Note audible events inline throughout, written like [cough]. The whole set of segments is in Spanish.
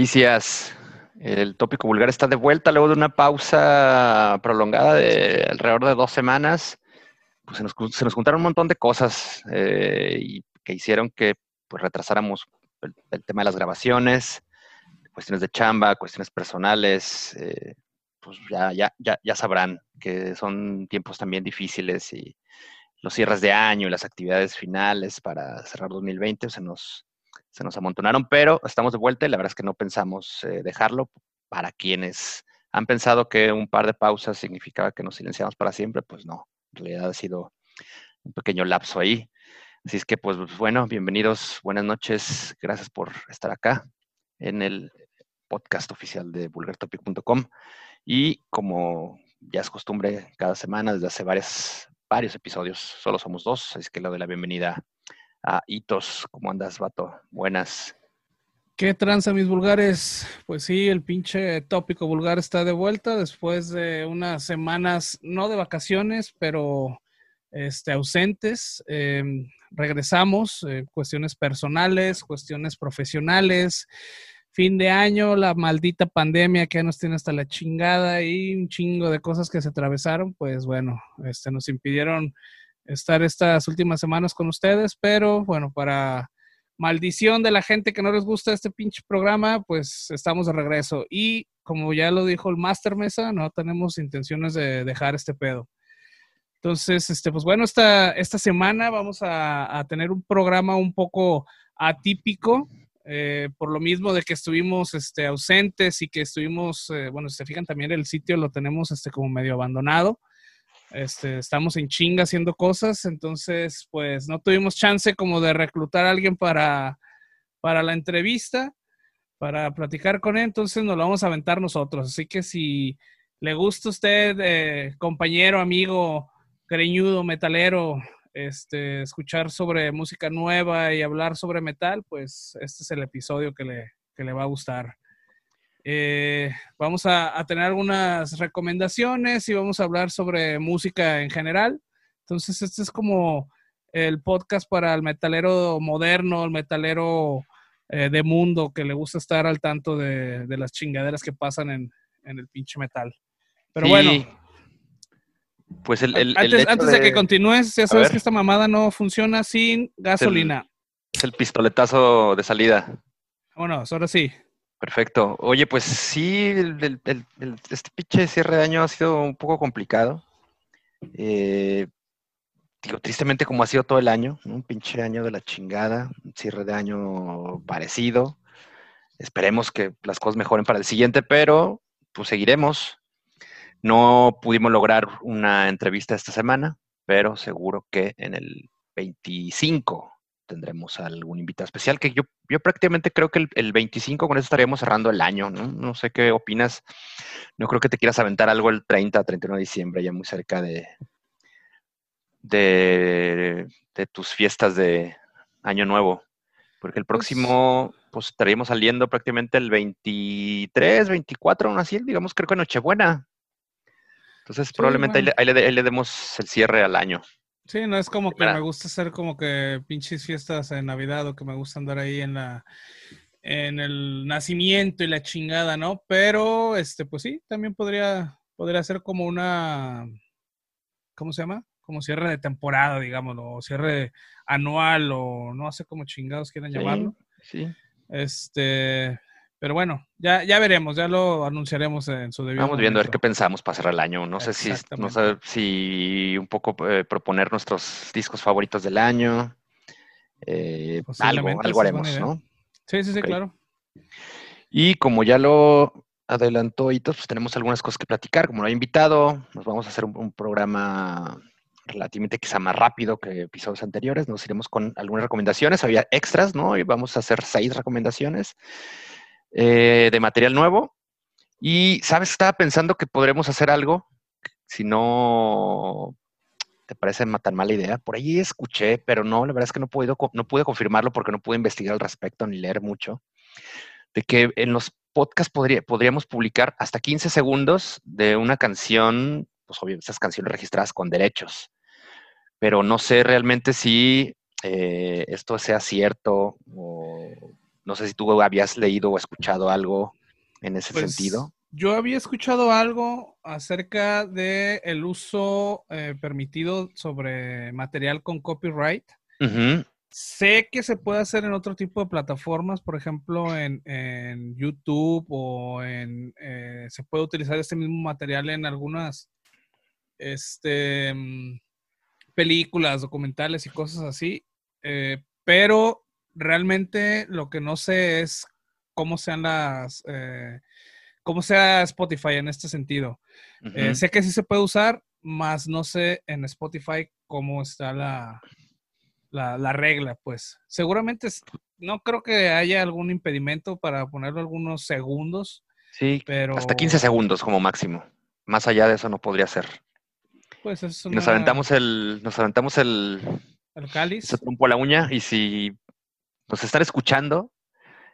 Pericias, el tópico vulgar está de vuelta luego de una pausa prolongada de alrededor de dos semanas. Pues se nos, se nos juntaron un montón de cosas eh, y que hicieron que pues, retrasáramos el, el, tema de las grabaciones, cuestiones de chamba, cuestiones personales. Eh, pues ya, ya, ya, ya sabrán que son tiempos también difíciles y los cierres de año y las actividades finales para cerrar 2020 se nos, se nos amontonaron, pero estamos de vuelta y la verdad es que no pensamos eh, dejarlo. Para quienes han pensado que un par de pausas significaba que nos silenciamos para siempre, pues no, en realidad ha sido un pequeño lapso ahí. Así es que, pues bueno, bienvenidos, buenas noches, gracias por estar acá en el podcast oficial de vulgartopic.com. Y como ya es costumbre cada semana, desde hace varias, varios episodios, solo somos dos, así que le doy la bienvenida a Hitos. ¿Cómo andas, vato? Buenas. ¿Qué tranza, mis vulgares? Pues sí, el pinche tópico vulgar está de vuelta después de unas semanas, no de vacaciones, pero este, ausentes. Eh, regresamos, eh, cuestiones personales, cuestiones profesionales, fin de año, la maldita pandemia que nos tiene hasta la chingada y un chingo de cosas que se atravesaron, pues bueno, este, nos impidieron estar estas últimas semanas con ustedes, pero bueno, para maldición de la gente que no les gusta este pinche programa, pues estamos de regreso. Y como ya lo dijo el Master Mesa, no tenemos intenciones de dejar este pedo. Entonces, este, pues bueno, esta, esta semana vamos a, tener un programa un poco atípico, eh, por lo mismo de que estuvimos este, ausentes y que estuvimos, eh, bueno, si se fijan también el sitio lo tenemos este, como medio abandonado. Este, estamos en chinga haciendo cosas, entonces pues no tuvimos chance como de reclutar a alguien para, para la entrevista, para platicar con él, entonces nos lo vamos a aventar nosotros. Así que si le gusta a usted, eh, compañero, amigo, greñudo, metalero, este, escuchar sobre música nueva y hablar sobre metal, pues este es el episodio que le, que le va a gustar. Eh, vamos a, a, tener algunas recomendaciones y vamos a hablar sobre música en general. Entonces, este es como el podcast para el metalero moderno, el metalero eh, de mundo que le gusta estar al tanto de, de las chingaderas que pasan en, en, el pinche metal. Pero sí. bueno. Pues el, el, antes, el antes de... de... que continúes, ya sabes que esta mamada no funciona sin gasolina. Es el, pistoletazo de salida. Vámonos, ahora sí. Perfecto. Oye, pues sí, el, este pinche cierre de año ha sido un poco complicado. Eh, digo, tristemente como ha sido todo el año, un pinche año de la chingada, un cierre de año parecido. Esperemos que las cosas mejoren para el siguiente, pero pues seguiremos. No pudimos lograr una entrevista esta semana, pero seguro que en el 25 tendremos algún invitado especial, que yo, yo prácticamente creo que el, el, 25 con eso estaríamos cerrando el año, ¿no? No sé qué opinas. No creo que te quieras aventar algo el 30, 31 de diciembre, ya muy cerca de, de, de tus fiestas de Año Nuevo. Porque el próximo, pues estaríamos saliendo prácticamente el 23, 24, aún así, digamos, creo que Nochebuena. Entonces, sí, probablemente bueno. ahí, le, ahí le demos el cierre al año. Sí, no es como que me gusta hacer como que pinches fiestas de Navidad o que me gusta andar ahí en la en el nacimiento y la chingada, ¿no? Pero este pues sí, también podría podría ser como una ¿cómo se llama? Como cierre de temporada, digámoslo, o cierre anual o no sé cómo chingados quieran sí, llamarlo. Sí. Este, pero bueno, ya, ya veremos, ya lo anunciaremos en su debido Vamos viendo a ver qué pensamos para cerrar el año. No sé si, no sé si un poco eh, proponer nuestros discos favoritos del año. Eh, algo, algo haremos, ¿no? Sí, sí, sí, okay. claro. Y como ya lo adelantó Hitos, pues tenemos algunas cosas que platicar. Como lo he invitado, nos vamos a hacer un, un programa relativamente quizá más rápido que episodios anteriores. Nos iremos con algunas recomendaciones. Había extras, ¿no? Y vamos a hacer seis recomendaciones eh, de material nuevo. Y, ¿sabes? Estaba pensando que podremos hacer algo, si no te parece tan mala idea. Por ahí escuché, pero no, la verdad es que no, puedo, no pude confirmarlo porque no pude investigar al respecto ni leer mucho, de que en los podcasts podría, podríamos publicar hasta 15 segundos de una canción, pues obviamente esas canciones registradas con derechos, pero no sé realmente si eh, esto sea cierto o No sé si tú habías leído o escuchado algo en ese Pues, sentido. Yo había escuchado algo acerca de el uso eh, permitido sobre material con copyright. Sé que se puede hacer en otro tipo de plataformas, por ejemplo, en, en YouTube o en... eh, se puede utilizar este mismo material en algunas este, mm, películas, documentales y cosas así. eh, pero realmente lo que no sé es cómo sean las... eh, cómo sea Spotify en este sentido. Eh, sé que sí se puede usar, más no sé en Spotify cómo está la, la, la regla, pues. Seguramente es- no creo que haya algún impedimento para ponerlo algunos segundos, Sí, pero hasta 15 segundos como máximo. Más allá de eso no podría ser. pues es Y nos una- aventamos el, nos aventamos el, el cáliz. ese trompo la uña y si nos están escuchando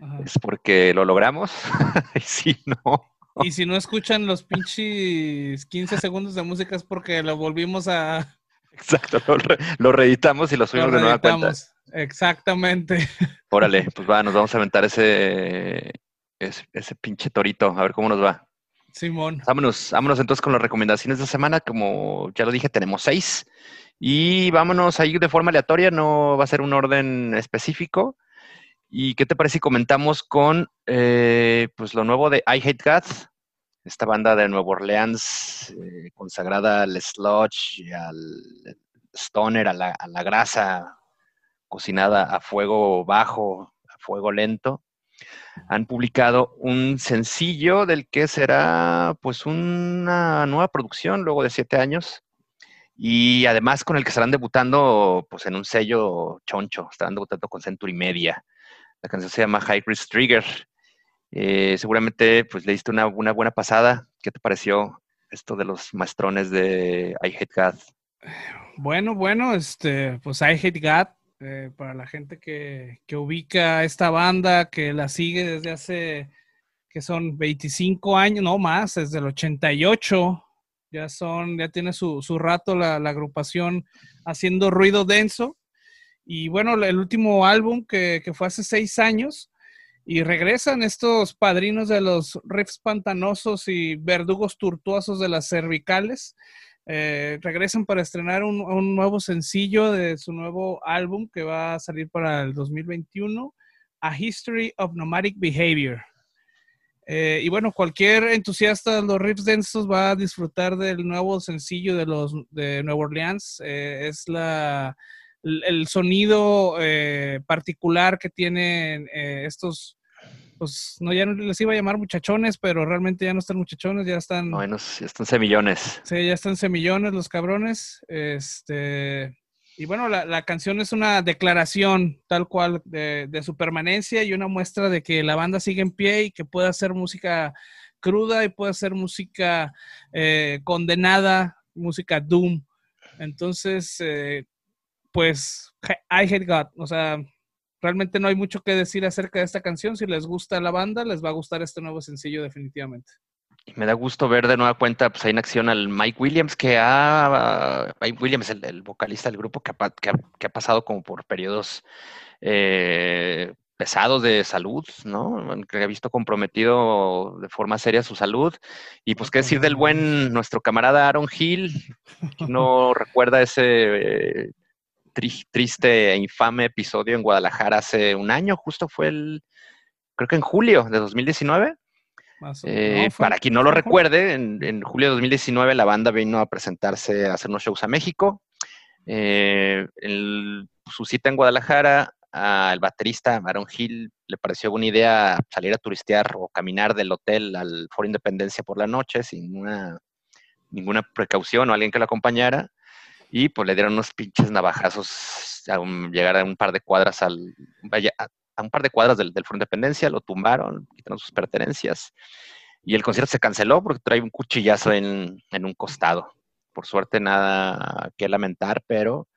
Ajá. es porque lo logramos. [laughs] y si no, Y si no escuchan los pinches 15 segundos de música es porque lo volvimos a exacto, lo, re- lo reeditamos y lo lo subimos de nueva cuenta. Exactamente. Órale, [laughs] pues va, nos vamos a aventar ese, ese, ese pinche torito, a ver cómo nos va. Simón. Vámonos, vámonos entonces con las recomendaciones de la semana. Como ya lo dije, tenemos seis. Y vámonos ahí de forma aleatoria, no va a ser un orden específico. ¿Y qué te parece si comentamos con eh, pues lo nuevo de I Hate God? Esta banda de Nueva Orleans eh, consagrada al sludge, al stoner, a la, a la grasa cocinada a fuego bajo, a fuego lento han publicado un sencillo del que será pues una nueva producción luego de siete años y además con el que estarán debutando pues en un sello choncho, estarán debutando con Century Media. La canción se llama High Risk Trigger. Eh, seguramente pues le diste una, una buena pasada. ¿Qué te pareció esto de los maestrones de I Hate God? Bueno, bueno, este, pues I Hate God, eh, para la gente que, que ubica esta banda, que la sigue desde hace, que son 25 años, no más, desde el 88, ya son, ya tiene su, su rato la, la agrupación haciendo ruido denso. Y bueno, el último álbum que, fue hace seis años, y regresan estos padrinos de los riffs pantanosos y verdugos tortuosos de las cervicales. Eh, regresan para estrenar un, un, nuevo sencillo de su nuevo álbum que va a salir para el 2021, A History of Nomadic Behavior. Eh, y bueno, cualquier entusiasta de los riffs densos va a disfrutar del nuevo sencillo de los de Nueva Orleans. Eh, es la, el sonido eh, particular que tienen eh, estos pues no ya no les iba a llamar muchachones, pero realmente ya no están muchachones, ya están. Bueno, ya están semillones. Sí, ya están semillones los cabrones. Este. Y bueno, la, la canción es una declaración tal cual de, de, su permanencia y una muestra de que la banda sigue en pie y que puede hacer música cruda y puede hacer música eh, condenada, música doom. Entonces, eh, pues, I hate God. O sea, realmente no hay mucho que decir acerca de esta canción. Si les gusta la banda, les va a gustar este nuevo sencillo definitivamente. Y me da gusto ver de nueva cuenta pues, ahí en acción al Mike Williams, que ha, Mike Williams, el, el vocalista del grupo, que ha, que, ha, que ha, pasado como por periodos eh, pesados de salud, ¿no? Que ha visto comprometido de forma seria su salud. Y pues, qué decir del buen, nuestro camarada Aaron Hill, que no [laughs] recuerda ese... Eh, triste e infame episodio en Guadalajara hace un año, justo fue el, creo que en julio de 2019. Eh, no, para quien no lo recuerde, en, en, julio de 2019 la banda vino a presentarse, a hacer unos shows a México. Eh, el, su cita en Guadalajara, al baterista Aaron Hill le pareció buena idea salir a turistear o caminar del hotel al Foro Independencia por la noche sin una, ninguna precaución o alguien que lo acompañara y pues le dieron unos pinches navajazos a un, llegar a un par de cuadras al a, un par de cuadras del, del Foro Independencia, lo tumbaron, quitaron sus pertenencias y el concierto se canceló porque trae un cuchillazo en, en un costado. Por suerte nada que lamentar, pero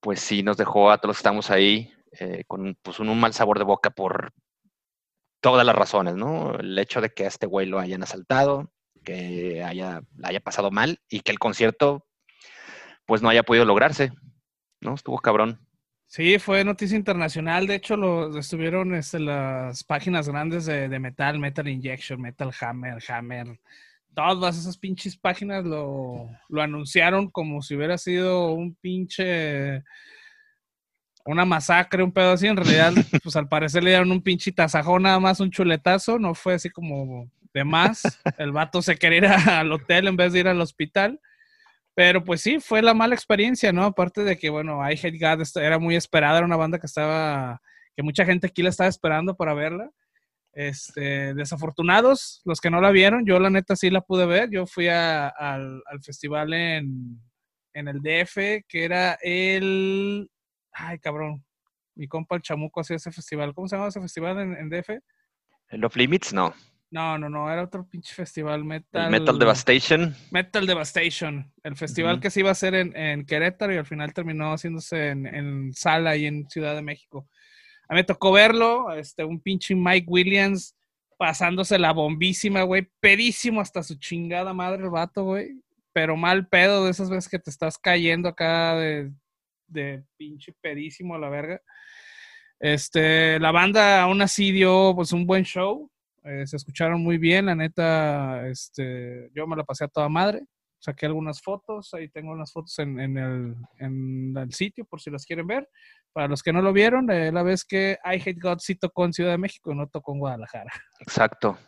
pues sí nos dejó a todos los que estamos ahí eh, con pues, un, un, mal sabor de boca por todas las razones, ¿no? El hecho de que a este güey lo hayan asaltado, que haya, haya pasado mal y que el concierto pues no haya podido lograrse, ¿no? Estuvo cabrón. Sí, fue noticia internacional. De hecho, lo estuvieron este, las páginas grandes de, de, metal, Metal Injection, Metal Hammer, Hammer. Todas esas pinches páginas lo, lo anunciaron como si hubiera sido un pinche una masacre, un pedo así. En realidad, [laughs] pues al parecer le dieron un pinche tasajón, nada más un chuletazo. No fue así como de más. El vato se quería ir [laughs] al hotel en vez de ir al hospital. Pero pues sí, fue la mala experiencia, ¿no? Aparte de que, bueno, I Hate God era muy esperada, era una banda que estaba, que mucha gente aquí la estaba esperando para verla. Este, desafortunados, los que no la vieron, yo la neta sí la pude ver. Yo fui al, al, festival en, en el DF, que era el Ay, cabrón. Mi compa el chamuco hacía ese festival. ¿Cómo se llama ese festival en, DF? ¿El Off Limits? No. No, no, no, era otro pinche festival metal. Metal Devastation. Metal Devastation, el festival que se iba a hacer en, Querétaro y al final terminó haciéndose en, Sala y en Ciudad de México. A mí me tocó verlo, este, un pinche Mike Williams pasándose la bombísima, güey, pedísimo hasta su chingada madre el vato, güey, pero mal pedo de esas veces que te estás cayendo acá de de pinche pedísimo a la verga. Este, la banda aún así dio pues un buen show. Eh, se escucharon muy bien, la neta, este, yo me la pasé a toda madre. Saqué algunas fotos, ahí tengo unas fotos en, el, en el sitio por si las quieren ver. Para los que no lo vieron, eh, la vez que I Hate God sí tocó en Ciudad de México, no tocó en Guadalajara. Exacto.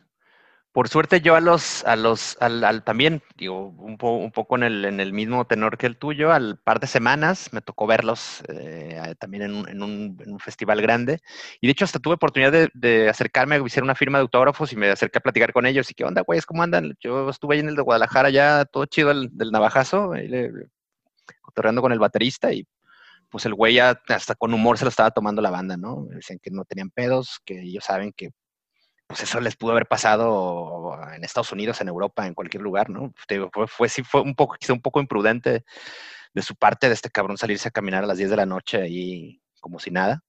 Por suerte yo a los, a los, al, también, digo, un, un poco en el, en el, mismo tenor que el tuyo, al par de semanas me tocó verlos eh, también en un, en, un, festival grande. Y de hecho hasta tuve oportunidad de, de acercarme a hacer una firma de autógrafos y me acerqué a platicar con ellos. Y qué onda, güeyes, ¿cómo andan? Yo estuve ahí en el de Guadalajara ya, todo chido el, del navajazo, ahí le, con el baterista y pues el güey ya hasta con humor se lo estaba tomando la banda, ¿no? Dicen que no tenían pedos, que ellos saben que pues eso les pudo haber pasado en Estados Unidos, en Europa, en cualquier lugar, ¿no? Fue, fue, sí, fue un poco, quizá un poco imprudente de su parte de este cabrón salirse a caminar a las 10 de la noche ahí como si nada,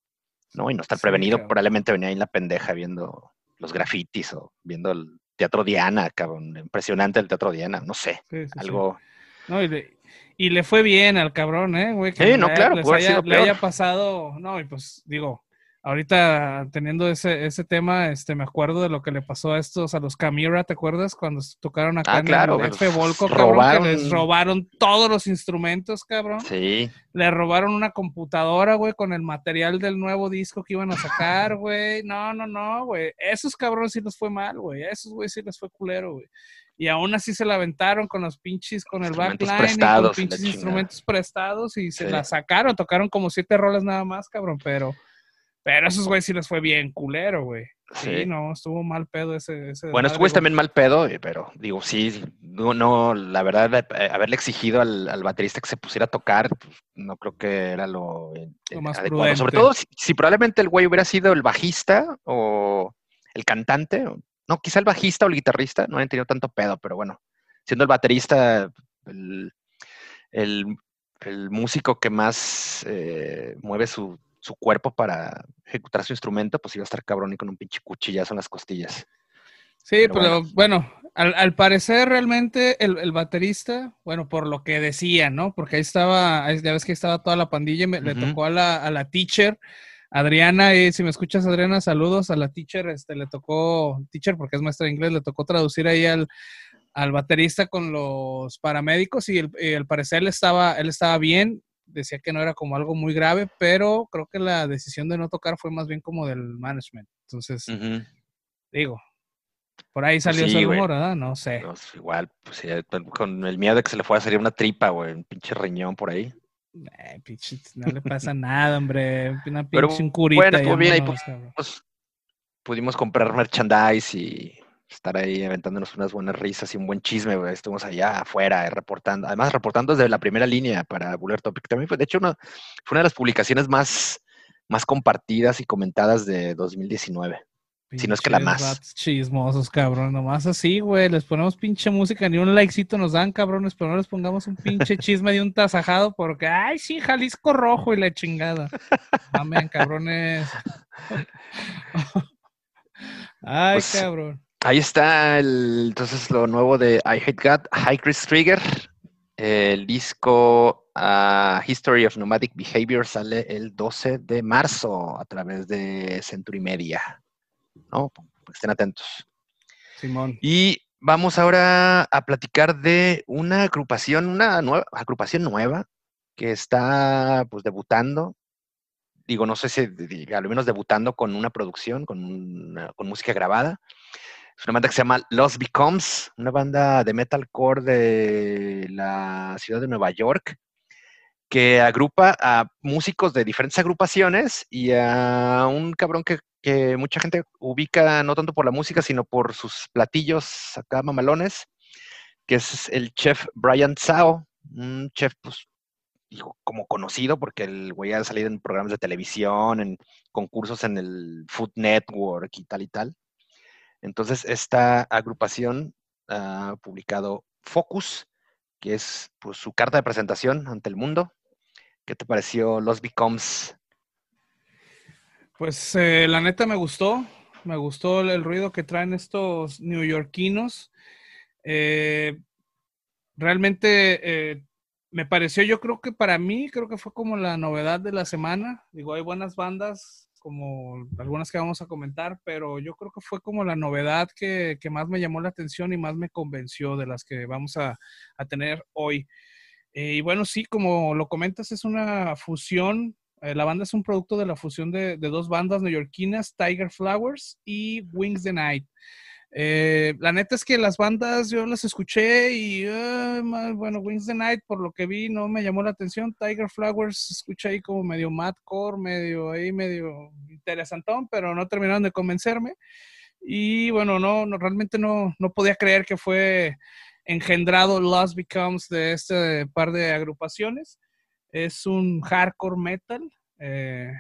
¿no? Y no estar prevenido, probablemente venía ahí en la pendeja viendo los grafitis o viendo el Teatro Diana, cabrón, impresionante el Teatro Diana, no sé, algo... No, y le, y le, fue bien al cabrón, ¿eh, güey? Que sí, no, claro, le haya pasado, no, y pues digo, Ahorita teniendo ese, ese tema, este, me acuerdo de lo que le pasó a estos, a los Camira, ¿te acuerdas? Cuando tocaron acá ah, en claro, el F Volco, cabrón, que les robaron todos los instrumentos, cabrón. Sí. Le robaron una computadora, güey, con el material del nuevo disco que iban a sacar, [laughs] güey. No, no, no, güey. Esos cabrones sí les fue mal, güey. Esos, güey, sí les fue culero, güey. Y aún así se la aventaron con los pinches, con el backline, y con los pinches instrumentos prestados y se la sacaron. Tocaron como siete rolas nada más, cabrón, pero pero a esos güeyes sí les fue bien culero, güey. Sí. no, estuvo mal pedo ese. ese bueno, estuvo también mal pedo, eh, pero digo, sí, no, no la verdad, eh, haberle exigido al, baterista que se pusiera a tocar, pues, no creo que era lo, eh, más adecuado. Sobre todo si, probablemente el güey hubiera sido el bajista o el cantante, no, quizá el bajista o el guitarrista, no han tenido tanto pedo, pero bueno, siendo el baterista, el, músico que más mueve su su cuerpo para ejecutar su instrumento, pues iba a estar cabrón y con un pinche cuchillazo en las costillas. Sí, pero, bueno, al, parecer realmente el, baterista, bueno, por lo que decía, ¿no? Porque ahí estaba, ya ves que estaba toda la pandilla, le tocó a la, a la teacher, Adriana, y si me escuchas, Adriana, saludos a la teacher, este, le tocó, teacher porque es maestra de inglés, le tocó traducir ahí al, al baterista con los paramédicos y, el, al parecer él estaba, él estaba bien, decía que no era como algo muy grave, pero creo que la decisión de no tocar fue más bien como del management. Entonces, digo, por ahí salió ese rumor, ¿verdad? No sé. igual, pues con el miedo de que se le fuera a salir una tripa, güey, un pinche riñón por ahí. Eh, pinche, no le pasa nada, hombre. Una pinche curita. Bueno, estuvo bien ahí, pues, pudimos comprar merchandise y estar ahí aventándonos unas buenas risas y un buen chisme, güey. Estuvimos allá afuera eh, reportando, además reportando desde la primera línea para Buller Topic. También fue, de hecho, una, fue una de las publicaciones más, más compartidas y comentadas de 2019. si no es que la más. Chismosos, cabrón. Nomás así, güey. Les ponemos pinche música, ni un likecito nos dan, cabrones, pero no les pongamos un pinche [laughs] chisme de un tasajado porque, ay, sí, Jalisco rojo y la chingada. Amén, cabrones. [laughs] ay, pues, cabrón. Ahí está el, entonces lo nuevo de I Hate God, High Chris Trigger. El disco a History of Nomadic Behavior sale el 12 de marzo a través de Century Media. ¿no? Estén atentos. Simón. Y vamos ahora a platicar de una agrupación, una nueva, agrupación nueva que está pues debutando. Digo, no sé si al menos debutando con una producción, con, con música grabada. Es una banda que se llama Lost Becomes, una banda de metalcore de la ciudad de Nueva York, que agrupa a músicos de diferentes agrupaciones y a un cabrón que, mucha gente ubica no tanto por la música, sino por sus platillos acá mamalones, que es el chef Brian Tsao, un chef pues, como conocido porque el güey ha salido en programas de televisión, en concursos en el Food Network y tal y tal. Entonces, esta agrupación ha publicado Focus, que es pues, su carta de presentación ante el mundo. ¿Qué te pareció Los Becomes? Pues eh, la neta me gustó, me gustó el, ruido que traen estos neoyorquinos. Eh, realmente eh, me pareció, yo creo que para mí, creo que fue como la novedad de la semana. Digo, hay buenas bandas como algunas que vamos a comentar, pero yo creo que fue como la novedad que, más me llamó la atención y más me convenció de las que vamos a, tener hoy. Eh, y bueno, sí, como lo comentas, es una fusión. Eh, la banda es un producto de la fusión de, de dos bandas neoyorquinas, Tiger Flowers y Wings the Night. Eh, la neta es que las bandas yo las escuché y bueno, Wings the Night por lo que vi no me llamó la atención. Tiger Flowers escuché ahí como medio madcore, medio ahí medio interesantón, pero no terminaron de convencerme. Y bueno, no, no realmente no, no podía creer que fue engendrado Lost Becomes de este par de agrupaciones. Es un hardcore metal. Eh,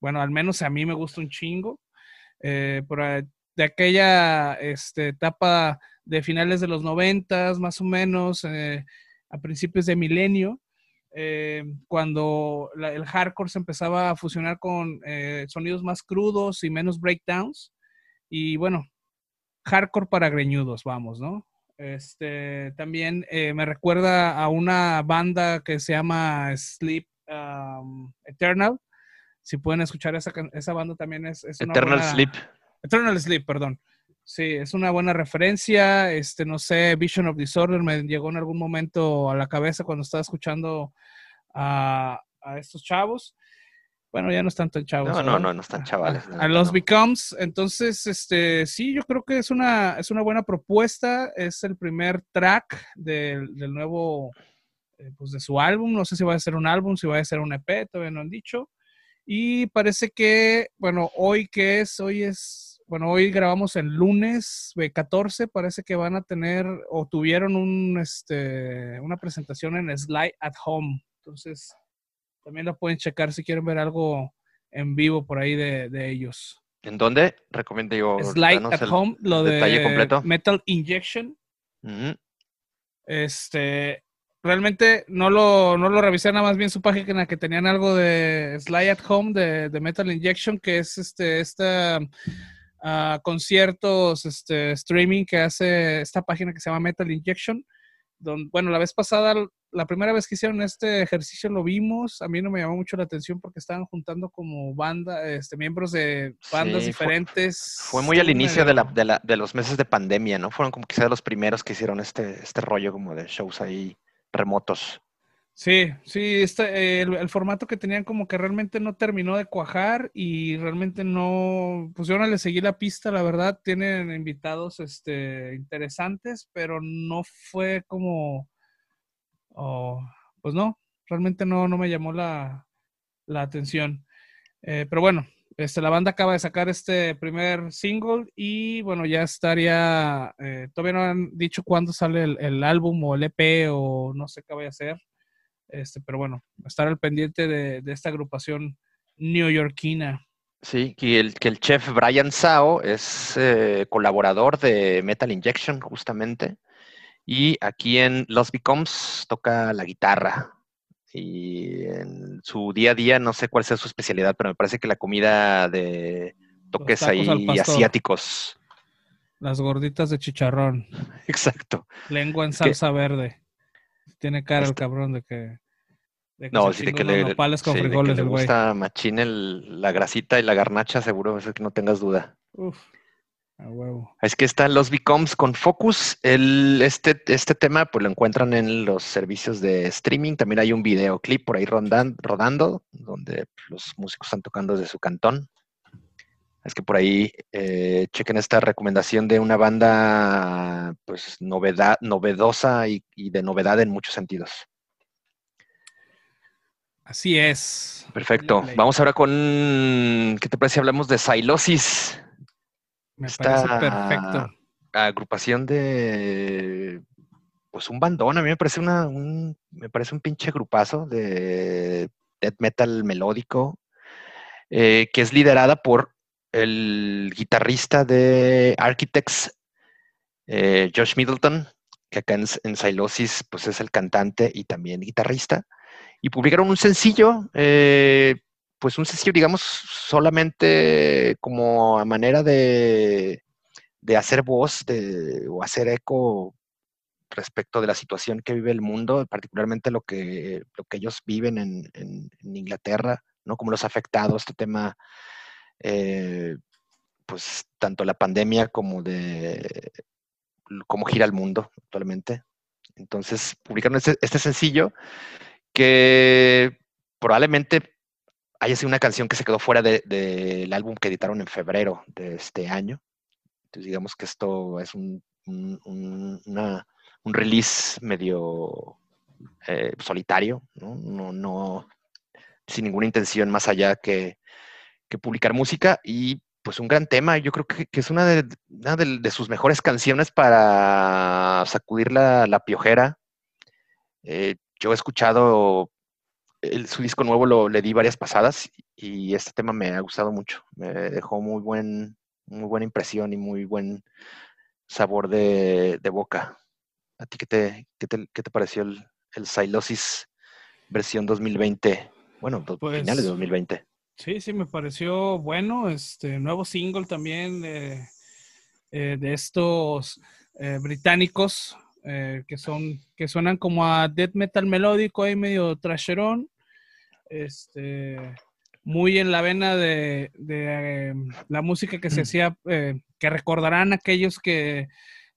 bueno, al menos a mí me gusta un chingo. Eh, de aquella este, etapa de finales de los noventas, más o menos, eh, a principios de milenio, eh, cuando el hardcore se empezaba a fusionar con eh, sonidos más crudos y menos breakdowns. Y bueno, hardcore para greñudos, vamos, ¿no? Este, también me recuerda a una banda que se llama Sleep um, Eternal. Si pueden escuchar esa, esa banda también es, Eternal Sleep. Eternal Sleep, perdón. Sí, es una buena referencia. Este, no sé, Vision of Disorder me llegó en algún momento a la cabeza cuando estaba escuchando a, estos chavos. Bueno, ya no están tan chavos. No, no, no, no están chavales. A, los Becomes. Entonces, este, sí, yo creo que es una, es una buena propuesta. Es el primer track del, del nuevo, eh, pues de su álbum. No sé si va a ser un álbum, si va a ser un EP, todavía no han dicho. Y parece que, bueno, hoy que es, hoy es bueno, hoy grabamos el lunes 14, parece que van a tener o tuvieron un, este, una presentación en Slide at Home. Entonces, también lo pueden checar si quieren ver algo en vivo por ahí de, ellos. ¿En dónde? Recomiendo yo. Slide at Home, lo de completo. Metal Injection. Este, realmente no lo, no lo revisé nada más bien su página que tenían algo de Slide at Home de, de Metal Injection, que es este, esta conciertos, este, streaming que hace esta página que se llama Metal Injection. Donde, bueno, la vez pasada, la primera vez que hicieron este ejercicio lo vimos. A mí no me llamó mucho la atención porque estaban juntando como banda, este, miembros de bandas diferentes. Fue, muy al inicio de, la, de, la, de, los meses de pandemia, ¿no? Fueron como quizás los primeros que hicieron este, este rollo como de shows ahí remotos. Sí, sí, este, el, formato que tenían como que realmente no terminó de cuajar y realmente no, pues yo no le seguí la pista, la verdad, tienen invitados este, interesantes, pero no fue como, oh, pues no, realmente no, no me llamó la, atención. Eh, pero bueno, este, la banda acaba de sacar este primer single y bueno, ya estaría, eh, todavía no han dicho cuándo sale el, el álbum o el EP o no sé qué vaya a ser. Este, pero bueno, estar al pendiente de, esta agrupación neoyorquina. Sí, que el, que el chef Brian Sao es eh, colaborador de Metal Injection, justamente. Y aquí en Los Becomes toca la guitarra. Y en su día a día, no sé cuál sea su especialidad, pero me parece que la comida de toques ahí asiáticos. Las gorditas de chicharrón. [laughs] Exacto. Lengua en salsa verde. Tiene cara el este cabrón de que. no, sí, de que le, con frijoles, le gusta machín el, la grasita y la garnacha, seguro, eso que no tengas duda. Uf, a huevo. Es que están los Becomes con Focus. El, este, este tema pues lo encuentran en los servicios de streaming. También hay un videoclip por ahí rodando, donde los músicos están tocando desde su cantón. Es que por ahí eh, chequen esta recomendación de una banda pues novedad, novedosa y de novedad en muchos sentidos. Así es. Perfecto. Vamos ahora con. ¿Qué te parece si hablamos de Silosis? Me parece perfecto. Agrupación de. Pues un bandón. A mí me parece una. Un, me parece un pinche grupazo de death metal melódico. Eh, que es liderada por el guitarrista de Architects, eh, Josh Middleton, que acá en, en Silosis pues es el cantante y también guitarrista y publicaron un sencillo, eh, pues un sencillo, digamos, solamente como a manera de, hacer voz de, o hacer eco respecto de la situación que vive el mundo, particularmente lo que, lo que ellos viven en, Inglaterra, ¿no? Como los afectados, este tema, eh, pues tanto la pandemia como de cómo gira el mundo actualmente. Entonces publicaron este, este sencillo que probablemente haya sido una canción que se quedó fuera del álbum que editaron en febrero de este año. Entonces digamos que esto es un, release medio eh, solitario, ¿no? ¿no? sin ninguna intención más allá que, publicar música y pues un gran tema. Yo creo que, es una, de, sus mejores canciones para sacudir la, piojera. Eh, yo he escuchado su disco nuevo, lo, le di varias pasadas y este tema me ha gustado mucho. Me dejó muy, buen, muy buena impresión y muy buen sabor de, boca. ¿A ti qué te, qué te, pareció el, el Silosis versión 2020? Bueno, pues, finales de 2020. Sí, sí, me pareció bueno. Este nuevo single también de eh, estos eh, británicos eh, que son que suenan como a death metal melódico ahí medio trasherón este muy en la vena de, eh, la música que se mm. hacía eh, que recordarán aquellos que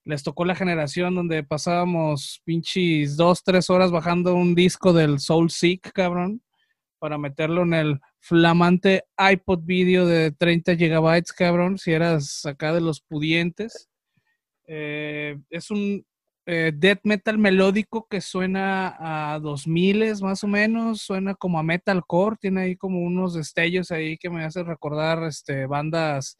les tocó la generación donde pasábamos pinches dos, tres horas bajando un disco del Soul Seek, cabrón, para meterlo en el flamante iPod video de 30 gigabytes, cabrón, si eras acá de los pudientes. es un eh, death metal melódico que suena a 2000 más o menos, suena como a metalcore, tiene ahí como unos destellos ahí que me hace recordar este, bandas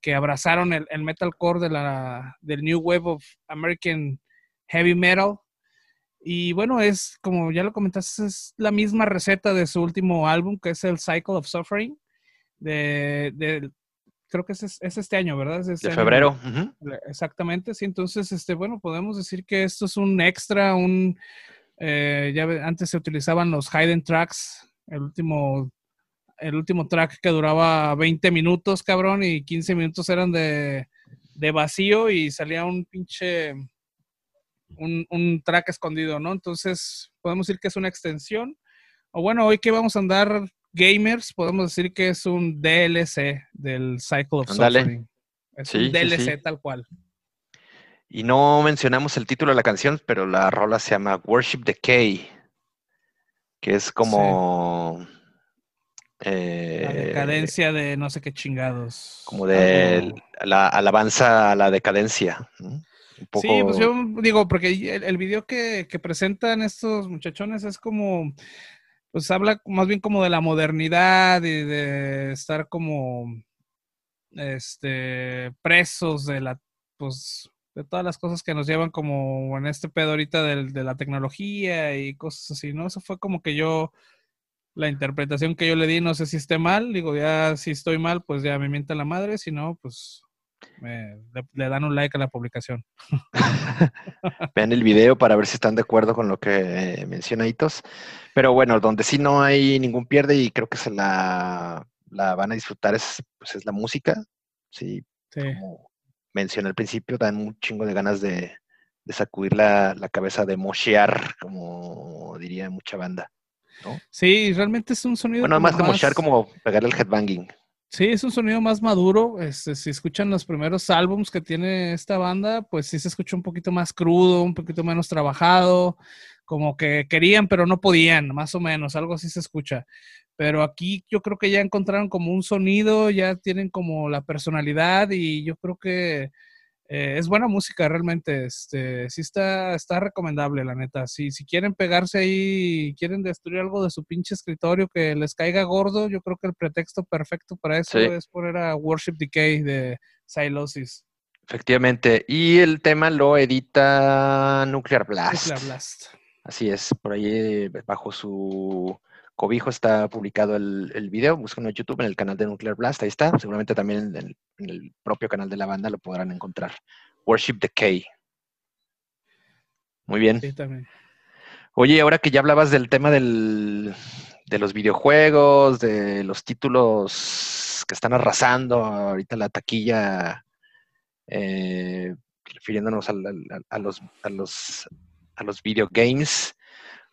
que abrazaron el, metalcore de la, del New Wave of American Heavy Metal. Y bueno, es como ya lo comentaste, es la misma receta de su último álbum, que es el Cycle of Suffering, de, de creo que es, este año, ¿verdad? de este febrero. Exactamente, sí. Entonces, este, bueno, podemos decir que esto es un extra, un... Eh, ya antes se utilizaban los hidden tracks, el último, el último track que duraba 20 minutos, cabrón, y 15 minutos eran de, de vacío y salía un pinche... Un, un track escondido, ¿no? Entonces, podemos decir que es una extensión. O bueno, hoy que vamos a andar gamers, podemos decir que es un DLC del Cycle of Suffering. Es un DLC tal cual. Y no mencionamos el título de la canción, pero la rola se llama Worship Decay, que es como... Eh, la decadencia de no sé qué chingados. Como de la alabanza a la decadencia. Sí, pues yo digo, porque el, video que, que, presentan estos muchachones es como pues habla más bien como de la modernidad y de estar como este presos de la pues de todas las cosas que nos llevan como en este pedo ahorita de, de la tecnología y cosas así, ¿no? Eso fue como que yo la interpretación que yo le di, no sé si esté mal, digo, ya si estoy mal, pues ya me mienta la madre, si no, pues le, dan un like a la publicación. [laughs] Vean el video para ver si están de acuerdo con lo que menciona Hitos. Pero bueno, donde sí no hay ningún pierde y creo que se la, van a disfrutar es, pues es la música. Sí, como mencioné al principio, dan un chingo de ganas de, de sacudir la, cabeza, de moshear, como diría mucha banda. Sí, realmente es un sonido. Bueno, más de mochar como pegar el headbanging. Sí, es un sonido más maduro. Este, si escuchan los primeros álbums que tiene esta banda, pues sí se escucha un poquito más crudo, un poquito menos trabajado, como que querían pero no podían, más o menos, algo así se escucha. Pero aquí yo creo que ya encontraron como un sonido, ya tienen como la personalidad y yo creo que eh, es buena música realmente. Este, sí está, está recomendable, la neta. Si, si quieren pegarse ahí quieren destruir algo de su pinche escritorio que les caiga gordo, yo creo que el pretexto perfecto para eso es poner a Worship Decay de Silosis. Efectivamente. Y el tema lo edita Nuclear Blast. Nuclear Blast. Así es, por ahí bajo su cobijo está publicado el, el video, búsquenlo en YouTube en el canal de Nuclear Blast, ahí está, seguramente también en el, propio canal de la banda lo podrán encontrar. Worship Decay. Muy bien. Sí, también. Oye, ahora que ya hablabas del tema del, de los videojuegos, de los títulos que están arrasando ahorita la taquilla, eh, refiriéndonos a, los, a, los, a los videogames,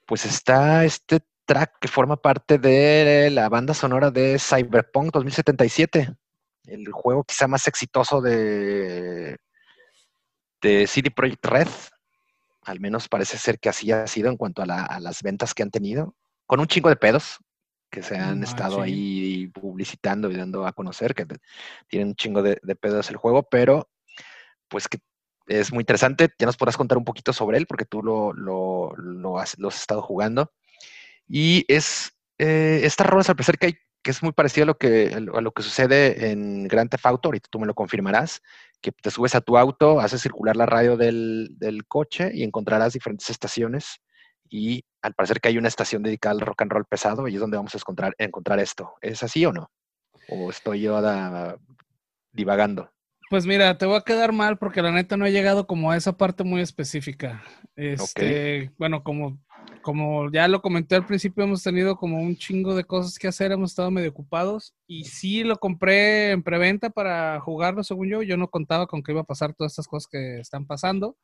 pues está este track que forma parte de la banda sonora de Cyberpunk 2077, el juego quizá más exitoso de, de CD Projekt Red, al menos parece ser que así ha sido en cuanto a, las ventas que han tenido, con un chingo de pedos que se han estado ahí publicitando y dando a conocer, que tienen un chingo de, pedos el juego, pero pues que es muy interesante. Ya nos podrás contar un poquito sobre él, porque tú lo, lo, lo has estado jugando. Y es, eh, esta rola al parecer que, hay, que es muy parecido a lo que, a lo que sucede en Grand Theft Auto, ahorita tú me lo confirmarás, que te subes a tu auto, haces circular la radio del, coche y encontrarás diferentes estaciones y al parecer que hay una estación dedicada al rock and roll pesado y es donde vamos a encontrar, encontrar esto. ¿Es así o no? ¿O estoy yo divagando? Pues mira, te voy a quedar mal porque la neta no he llegado como a esa parte muy específica. Este, bueno, como como ya lo comenté al principio, hemos tenido como un chingo de cosas que hacer, hemos estado medio ocupados y sí lo compré en preventa para jugarlo, según yo. Yo no contaba con que iba a pasar todas estas cosas que están pasando.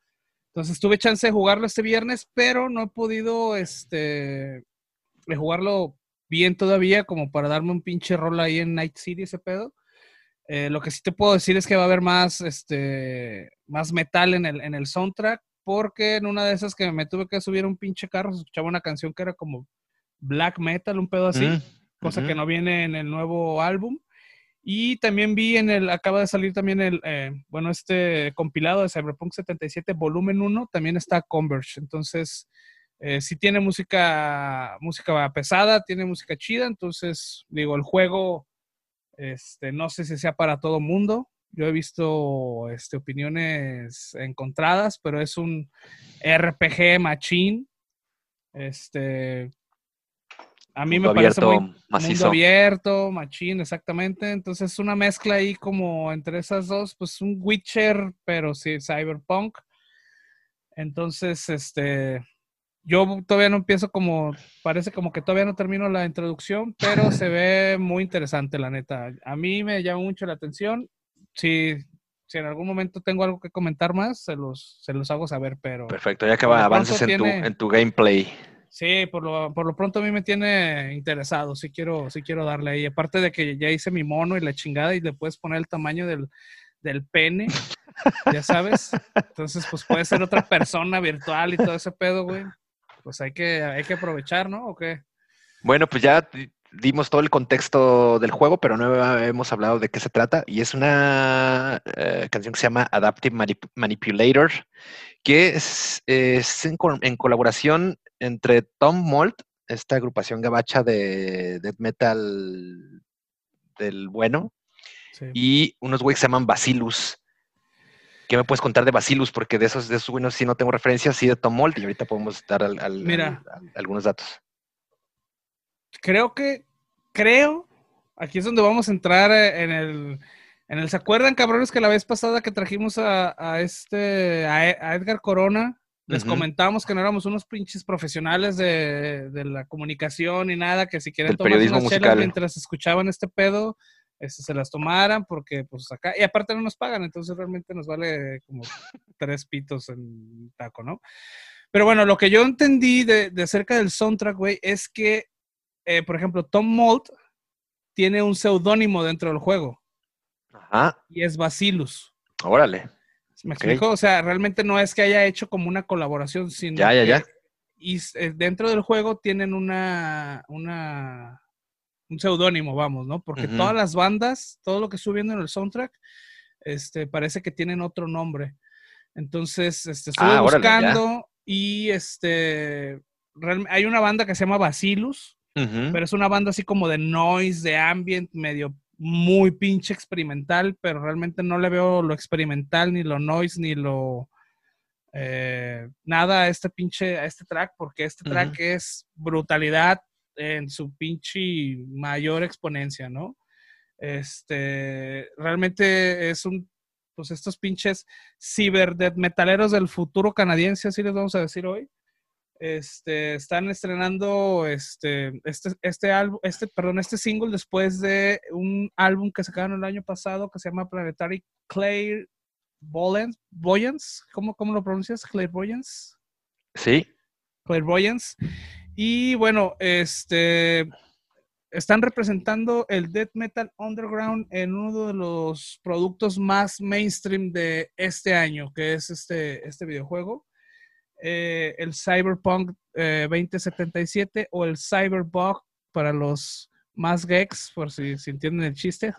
Entonces tuve chance de jugarlo este viernes, pero no he podido este, de jugarlo bien todavía como para darme un pinche rol ahí en Night City ese pedo. Eh, lo que sí te puedo decir es que va a haber más, este, más metal en el, en el soundtrack porque en una de esas que me tuve que subir un pinche carro, se escuchaba una canción que era como black metal, un pedo así, cosa que no viene en el nuevo álbum. Y también vi en el, acaba de salir también el, eh, bueno, este compilado de Cyberpunk 77, volumen 1, también está Converge. Entonces, eh, sí tiene música, música pesada, tiene música chida. Entonces, digo, el juego, este, no sé si sea para todo mundo. Yo he visto este, opiniones encontradas, pero es un RPG machine. Este, a mí me parece muy mundo abierto, machine, exactamente. Entonces es una mezcla ahí como entre esas dos, pues un Witcher, pero sí cyberpunk. Entonces, este, yo todavía no empiezo como, parece como que todavía no termino la introducción, pero se ve muy interesante, la neta. A mí me llama mucho la atención si, si en algún momento tengo algo que comentar más, se los, se los hago saber, pero... Perfecto, ya que avances en, tu, en tu gameplay. Sí, por lo, por lo pronto a mí me tiene interesado, sí quiero, sí quiero darle ahí. Aparte de que ya hice mi mono y la chingada y le puedes poner el tamaño del, del pene, [laughs] ya sabes. Entonces, pues puede ser otra persona virtual y todo ese pedo, güey. Pues hay que, hay que aprovechar, ¿no? ¿O qué? Bueno, pues ya dimos todo el contexto del juego, pero no hemos hablado de qué se trata. Y es una eh, canción que se llama Adaptive Manipulator, que es, en, colaboración entre Tom Mold, esta agrupación gabacha de death metal del bueno, y unos güeyes que se llaman Bacillus. ¿Qué me puedes contar de Bacillus? Porque de esos, de esos güeyes sí no tengo referencias, sí de Tom Mold, y ahorita podemos dar algunos datos creo que, creo, aquí es donde vamos a entrar eh, en el, en el, ¿se acuerdan, cabrones, que la vez pasada que trajimos a, este, a, Edgar Corona, les comentamos que no éramos unos pinches profesionales de, la comunicación ni nada, que si quieren tomar unas musical. mientras escuchaban este pedo, este, se las tomaran, porque pues acá, y aparte no nos pagan, entonces realmente nos vale como [laughs] tres pitos en taco, ¿no? Pero bueno, lo que yo entendí de, de acerca del soundtrack, güey, es que, eh, por ejemplo, Tom Mold tiene un seudónimo dentro del juego. Ajá. Y es Bacillus. Órale. ¿Me explico? O sea, realmente no es que haya hecho como una colaboración, sino Ya, ya, que- ya. Y eh, dentro del juego tienen una, una un seudónimo, vamos, ¿no? Porque todas las bandas, todo lo que estoy viendo en el soundtrack, este, parece que tienen otro nombre. Entonces, este, estuve Ah, órale, buscando y este, real- hay una banda que se llama Pero es una banda así como de noise, de ambient, medio muy pinche experimental, pero realmente no le veo lo experimental, ni lo noise, ni lo eh, nada a este pinche, a este track, porque este track es brutalidad en su pinche mayor exponencia, ¿no? Este, realmente es un, pues estos pinches ciber metaleros del futuro canadiense, así les vamos a decir hoy. Este, están estrenando este, este, este álbum, este, perdón, este single después de un álbum que sacaron el año pasado que se llama Planetary Clairvoyance, Voyance, ¿cómo, ¿cómo lo pronuncias? Clairvoyance. Sí. Clairvoyance. Y bueno, este están representando el death metal underground en uno de los productos más mainstream de este año, que es este, este videojuego. Eh, el Cyberpunk eh, 2077 o el Cyberbug para los más geeks, por si, si entienden el chiste.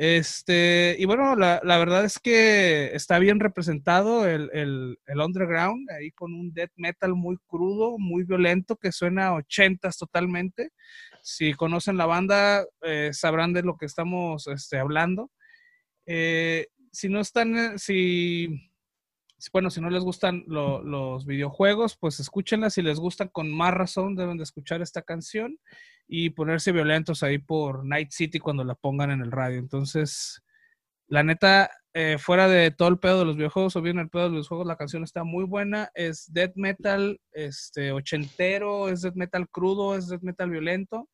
Este, y bueno, la, la verdad es que está bien representado el, el, el underground, ahí con un death metal muy crudo, muy violento, que suena a ochentas totalmente. Si conocen la banda, eh, sabrán de lo que estamos este, hablando. Eh, si no están, eh, si, si- bueno, si no les gustan lo- los videojuegos, pues escúchenla. Si les gustan, con más razón deben de escuchar esta canción y ponerse violentos ahí por Night City cuando la pongan en el radio. Entonces, la neta, eh, fuera de todo el pedo de los videojuegos o bien el pedo de los juegos, la canción está muy buena. Es death metal este, ochentero, es death metal crudo, es death metal violento.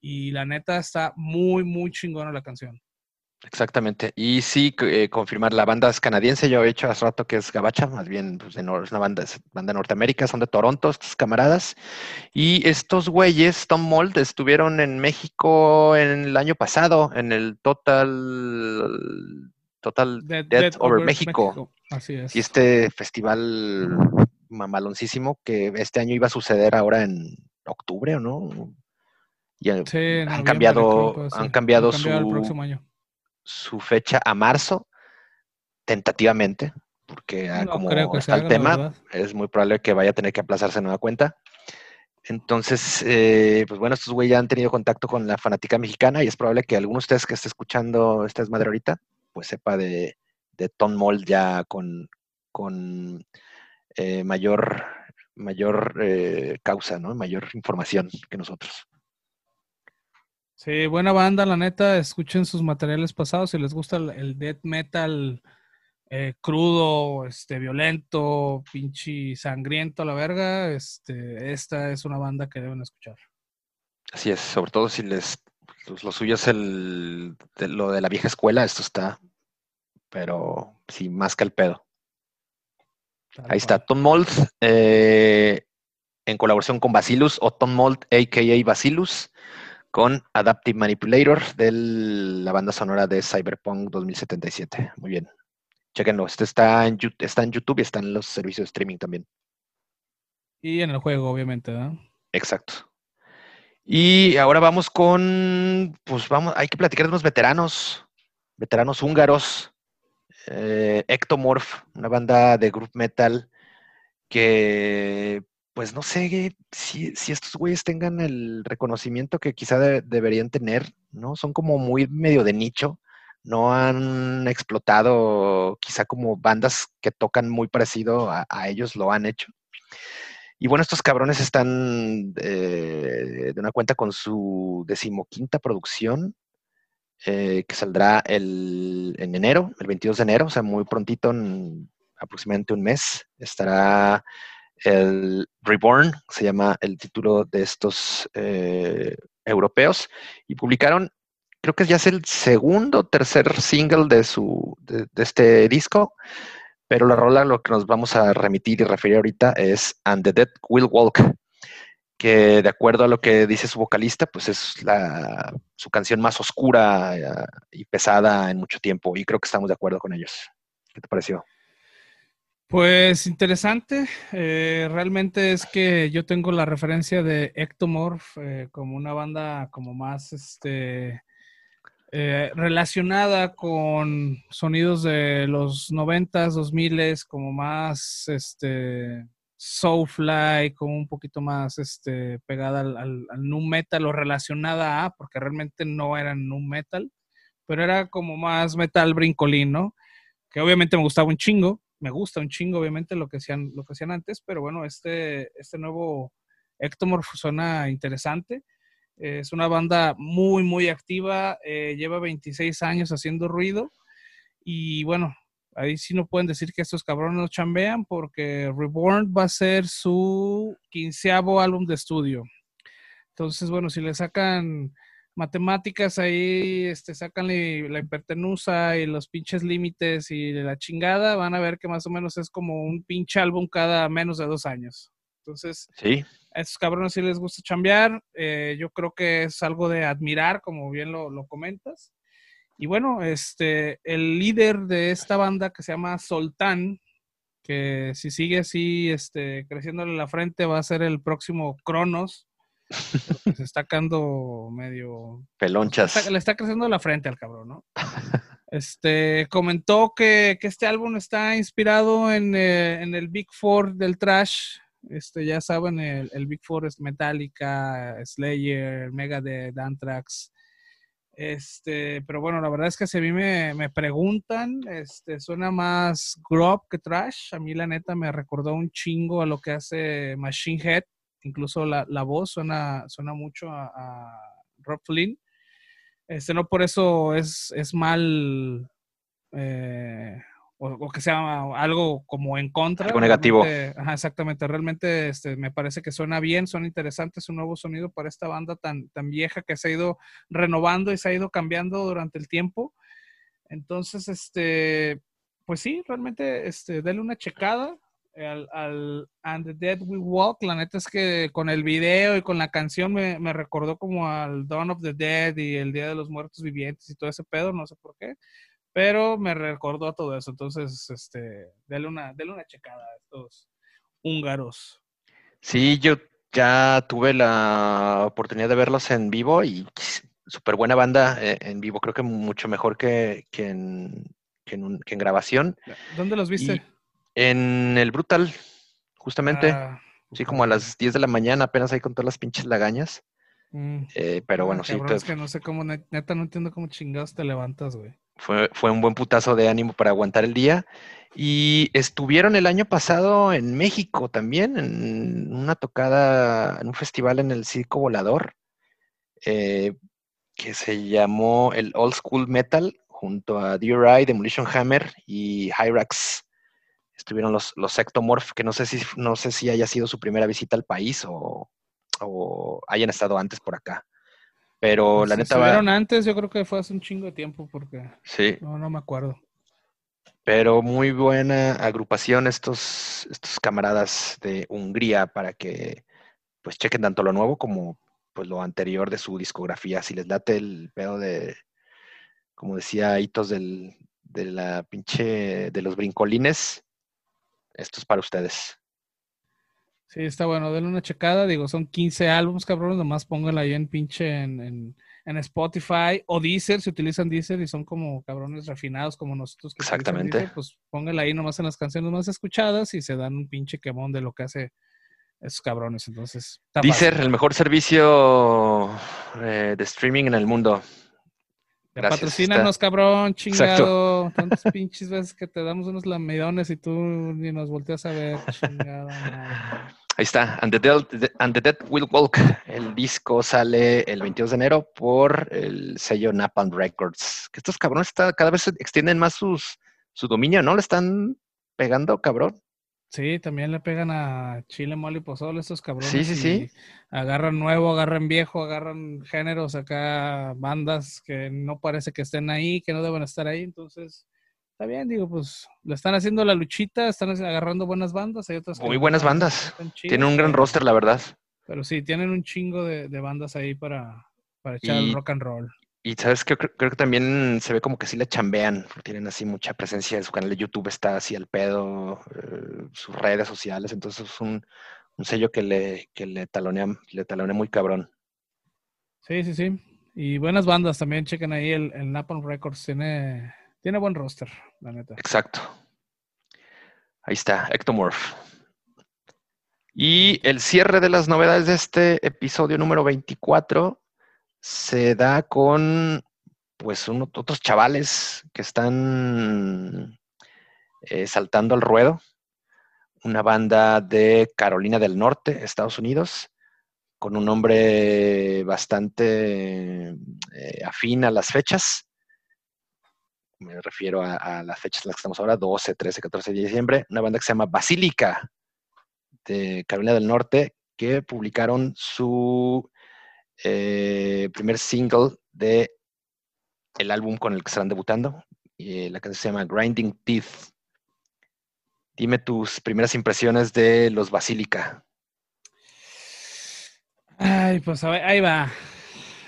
Y la neta está muy, muy chingona la canción. Exactamente. Y sí, eh, confirmar, la banda es canadiense, yo he hecho hace rato que es Gabacha, más bien pues, de es una banda, es banda de Norteamérica, son de Toronto, estos camaradas. Y estos güeyes, Tom Mold, estuvieron en México en el año pasado, en el Total, Total Death Over México. Así es. Y este festival mamaloncísimo que este año iba a suceder ahora en octubre, ¿o no? Y han, Sí, han cambiado, que sí. han cambiado el su, próximo año. Su fecha a marzo, tentativamente, porque ah, No como está el tema, es muy probable que vaya a tener que aplazarse nueva cuenta. Entonces, eh, pues bueno, estos güeyes ya han tenido contacto con la fanática mexicana y es probable que alguno de ustedes que esté escuchando esta desmadre ahorita, pues sepa de, de Tom Mold ya con, con eh, mayor, mayor eh, causa, ¿no? Mayor información que nosotros. Sí, buena banda, la neta. Escuchen sus materiales pasados. Si les gusta el, el death metal eh, crudo, este, violento, pinche sangriento a la verga, este, esta es una banda que deben escuchar. Así es, sobre todo si les pues, lo suyo es el de lo de la vieja escuela, esto está, pero sí, más que el pedo. Tal Ahí está. Tom Mold, eh, en colaboración con Bacillus, o Tom Mold, a.k.a. Bacillus, con Adaptive Manipulator de la banda sonora de Cyberpunk 2077. Muy bien. Chequenlo, este está en, está en YouTube y está en los servicios de streaming también. Y en el juego, obviamente, ¿verdad? Exacto. Y ahora vamos con, pues vamos, hay que platicar de unos veteranos, veteranos húngaros, eh, Ectomorph, una banda de group metal que, pues no sé si, estos güeyes tengan el reconocimiento que quizá de- deberían tener, ¿no? Son como muy medio de nicho, no han explotado quizá como bandas que tocan muy parecido a, a ellos lo han hecho. Y bueno, estos cabrones están eh, de una cuenta con su decimoquinta producción, eh, que saldrá el, en enero, el 22 de enero, o sea, muy prontito, en aproximadamente un mes, estará el Reborn, se llama el título de estos eh, europeos, y publicaron, creo que ya es el segundo tercer single de, su, de este disco, Pero la rola lo que nos vamos a remitir y referir ahorita es And the Dead Will Walk, que de acuerdo a lo que dice su vocalista, pues es la, su canción más oscura eh, y pesada en mucho tiempo. Y creo que estamos de acuerdo con ellos. ¿Qué te pareció? Pues interesante. Eh, realmente es que yo tengo la referencia de Ectomorph eh, como una banda como más este eh, relacionada con sonidos de los noventas, dos miles, como más este soulfly, como un poquito más este pegada al, al, nu metal o relacionada a, porque realmente no eran nu metal, pero era como más metal brincolín, ¿no? Que obviamente me gustaba un chingo me gusta un chingo, obviamente, lo que hacían, lo que hacían antes, pero bueno, este, este nuevo Ectomorph suena interesante. Es una banda muy, muy activa, eh, lleva 26 años haciendo ruido y bueno, ahí sí no pueden decir que estos cabrones no chambean porque Reborn va a ser su quinceavo álbum de estudio. Entonces, bueno, si le sacan matemáticas ahí, este, sacan la hipertenusa y los pinches límites y la chingada, van a ver que más o menos es como un pinche álbum cada menos de dos años. Entonces, sí. a estos cabrones sí les gusta chambear. Eh, yo creo que es algo de admirar, como bien lo, lo, comentas. Y bueno, este, el líder de esta banda que se llama Soltán, que si sigue así, este, creciéndole la frente, va a ser el próximo Cronos se está quedando medio. Pelonchas. le está creciendo la frente al cabrón, ¿no? Este comentó que, este álbum está inspirado en, eh, en, el Big Four del trash. Este, ya saben, el, Big Four es Metallica, Slayer, Megadeth, Anthrax. Este, pero bueno, la verdad es que si a mí me, me preguntan, este, suena más grub que trash. A mí la neta me recordó un chingo a lo que hace Machine Head incluso la, la voz suena, suena mucho a, Rob Flynn. Este, no por eso es, es mal eh, o, que sea algo como en contra. Algo negativo. Ajá, exactamente. Realmente este, me parece que suena bien, suena interesante, es un nuevo sonido para esta banda tan, tan vieja que se ha ido renovando y se ha ido cambiando durante el tiempo. Entonces, este, pues sí, realmente, este, dale una checada al, al, And the Dead We Walk, la neta es que con el video y con la canción me, me, recordó como al Dawn of the Dead y el Día de los Muertos Vivientes y todo ese pedo, no sé por qué, pero me recordó a todo eso. Entonces, este, denle una, denle una checada a estos húngaros. Sí, yo ya tuve la oportunidad de verlos en vivo y súper buena banda eh, en vivo, creo que mucho mejor que, que, en, que, en, que en, grabación. ¿Dónde los viste? En el Brutal, justamente. Ah, sí, como a las 10 de la mañana, apenas ahí con todas las pinches lagañas. Mm. Eh, pero bueno, sí. Es que no sé cómo, neta, no entiendo cómo chingados te levantas, güey. Fue, fue un buen putazo de ánimo para aguantar el día. Y estuvieron el año pasado en México también, en una tocada, en un festival en el Circo Volador, eh, que se llamó el Old School Metal, junto a DRI, Demolition Hammer y Hyrax estuvieron los, los Ectomorph, que no sé si, no sé si haya sido su primera visita al país o, hayan estado antes por acá. Pero pues la neta. Estuvieron antes, yo creo que fue hace un chingo de tiempo, porque. Sí. No, no me acuerdo. Pero muy buena agrupación estos, estos camaradas de Hungría para que pues chequen tanto lo nuevo como pues lo anterior de su discografía. Si les late el pedo de, como decía Hitos del, de la pinche, de los brincolines, esto es para ustedes. Sí, está bueno, denle una checada. Digo, son 15 álbumes, cabrones. Nomás pónganla ahí en pinche en, Spotify o Deezer, si utilizan Deezer y son como cabrones refinados como nosotros. Que Exactamente. pues pónganla ahí nomás en las canciones más escuchadas y se dan un pinche quemón de lo que hace esos cabrones. Entonces, Deezer, el mejor servicio eh, de streaming en el mundo. Gracias, Patrocínanos, cabrón, chingado. Tantas pinches veces que te damos unos lamidones y tú ni nos volteas a ver, [laughs] chingado. Ahí está, And the, Dead, Will Walk. El disco sale el 22 de enero por el sello Napalm Records. Que estos cabrones está, cada vez extienden más sus, su dominio, ¿no? Le están pegando, cabrón. Sí, también le pegan a Chile, Mole y Pozole estos cabrones. Sí, sí, sí. Agarran nuevo, agarran viejo, agarran géneros acá, bandas que no parece que estén ahí, que no deben estar ahí. Entonces, está bien, digo, pues le están haciendo la luchita, están agarrando buenas bandas, hay otras Muy buenas bandas. Tienen un gran roster, la verdad. Pero sí, tienen un chingo de, de bandas ahí para, para echar el rock and roll. Y sabes que creo, creo que también se ve como que sí le chambean, tienen así mucha presencia, su canal de YouTube está así al pedo, eh, sus redes sociales, entonces es un, un sello que le, que le talonea, le talonea muy cabrón. Sí, sí, sí. Y buenas bandas también, chequen ahí el, el Napalm Records, tiene, tiene buen roster, la neta. Exacto. Ahí está, Ectomorph. Y el cierre de las novedades de este episodio número 24 se da con pues uno- otros chavales que están eh, saltando al ruedo. Una banda de Carolina del Norte, Estados Unidos, con un nombre bastante eh, afín a las fechas. Me refiero a, a las fechas en las que estamos ahora, 12, 13, 14 de diciembre. Una banda que se llama Basílica, de Carolina del Norte, que publicaron su eh, primer single de el álbum con el que estarán debutando. Y la canción se llama Grinding Teeth. Dime tus primeras impresiones de los Basílica. Ay, pues a ver, ahí va.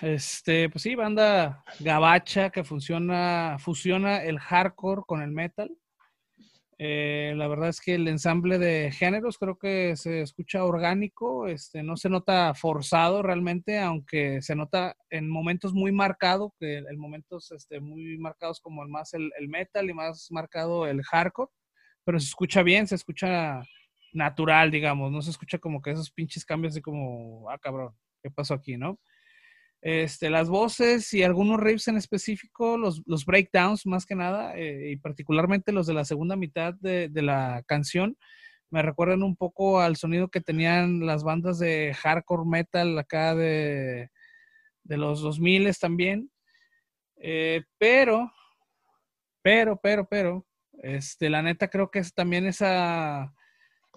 Este, pues sí, banda gabacha que funciona, fusiona el hardcore con el metal. Eh, la verdad es que el ensamble de géneros creo que se escucha orgánico, este, no se nota forzado realmente, aunque se nota en momentos muy marcados, que en momentos este, muy marcados como el más el, el metal y más marcado el hardcore, pero se escucha bien, se escucha natural, digamos, no se escucha como que esos pinches cambios de como, ah, cabrón, ¿qué pasó aquí, no? Este, las voces y algunos riffs en específico, los, los breakdowns más que nada, eh, y particularmente los de la segunda mitad de, de, la canción, me recuerdan un poco al sonido que tenían las bandas de hardcore metal acá de, de los 2000 también. Eh, pero, pero, pero, pero, este, la neta creo que es también esa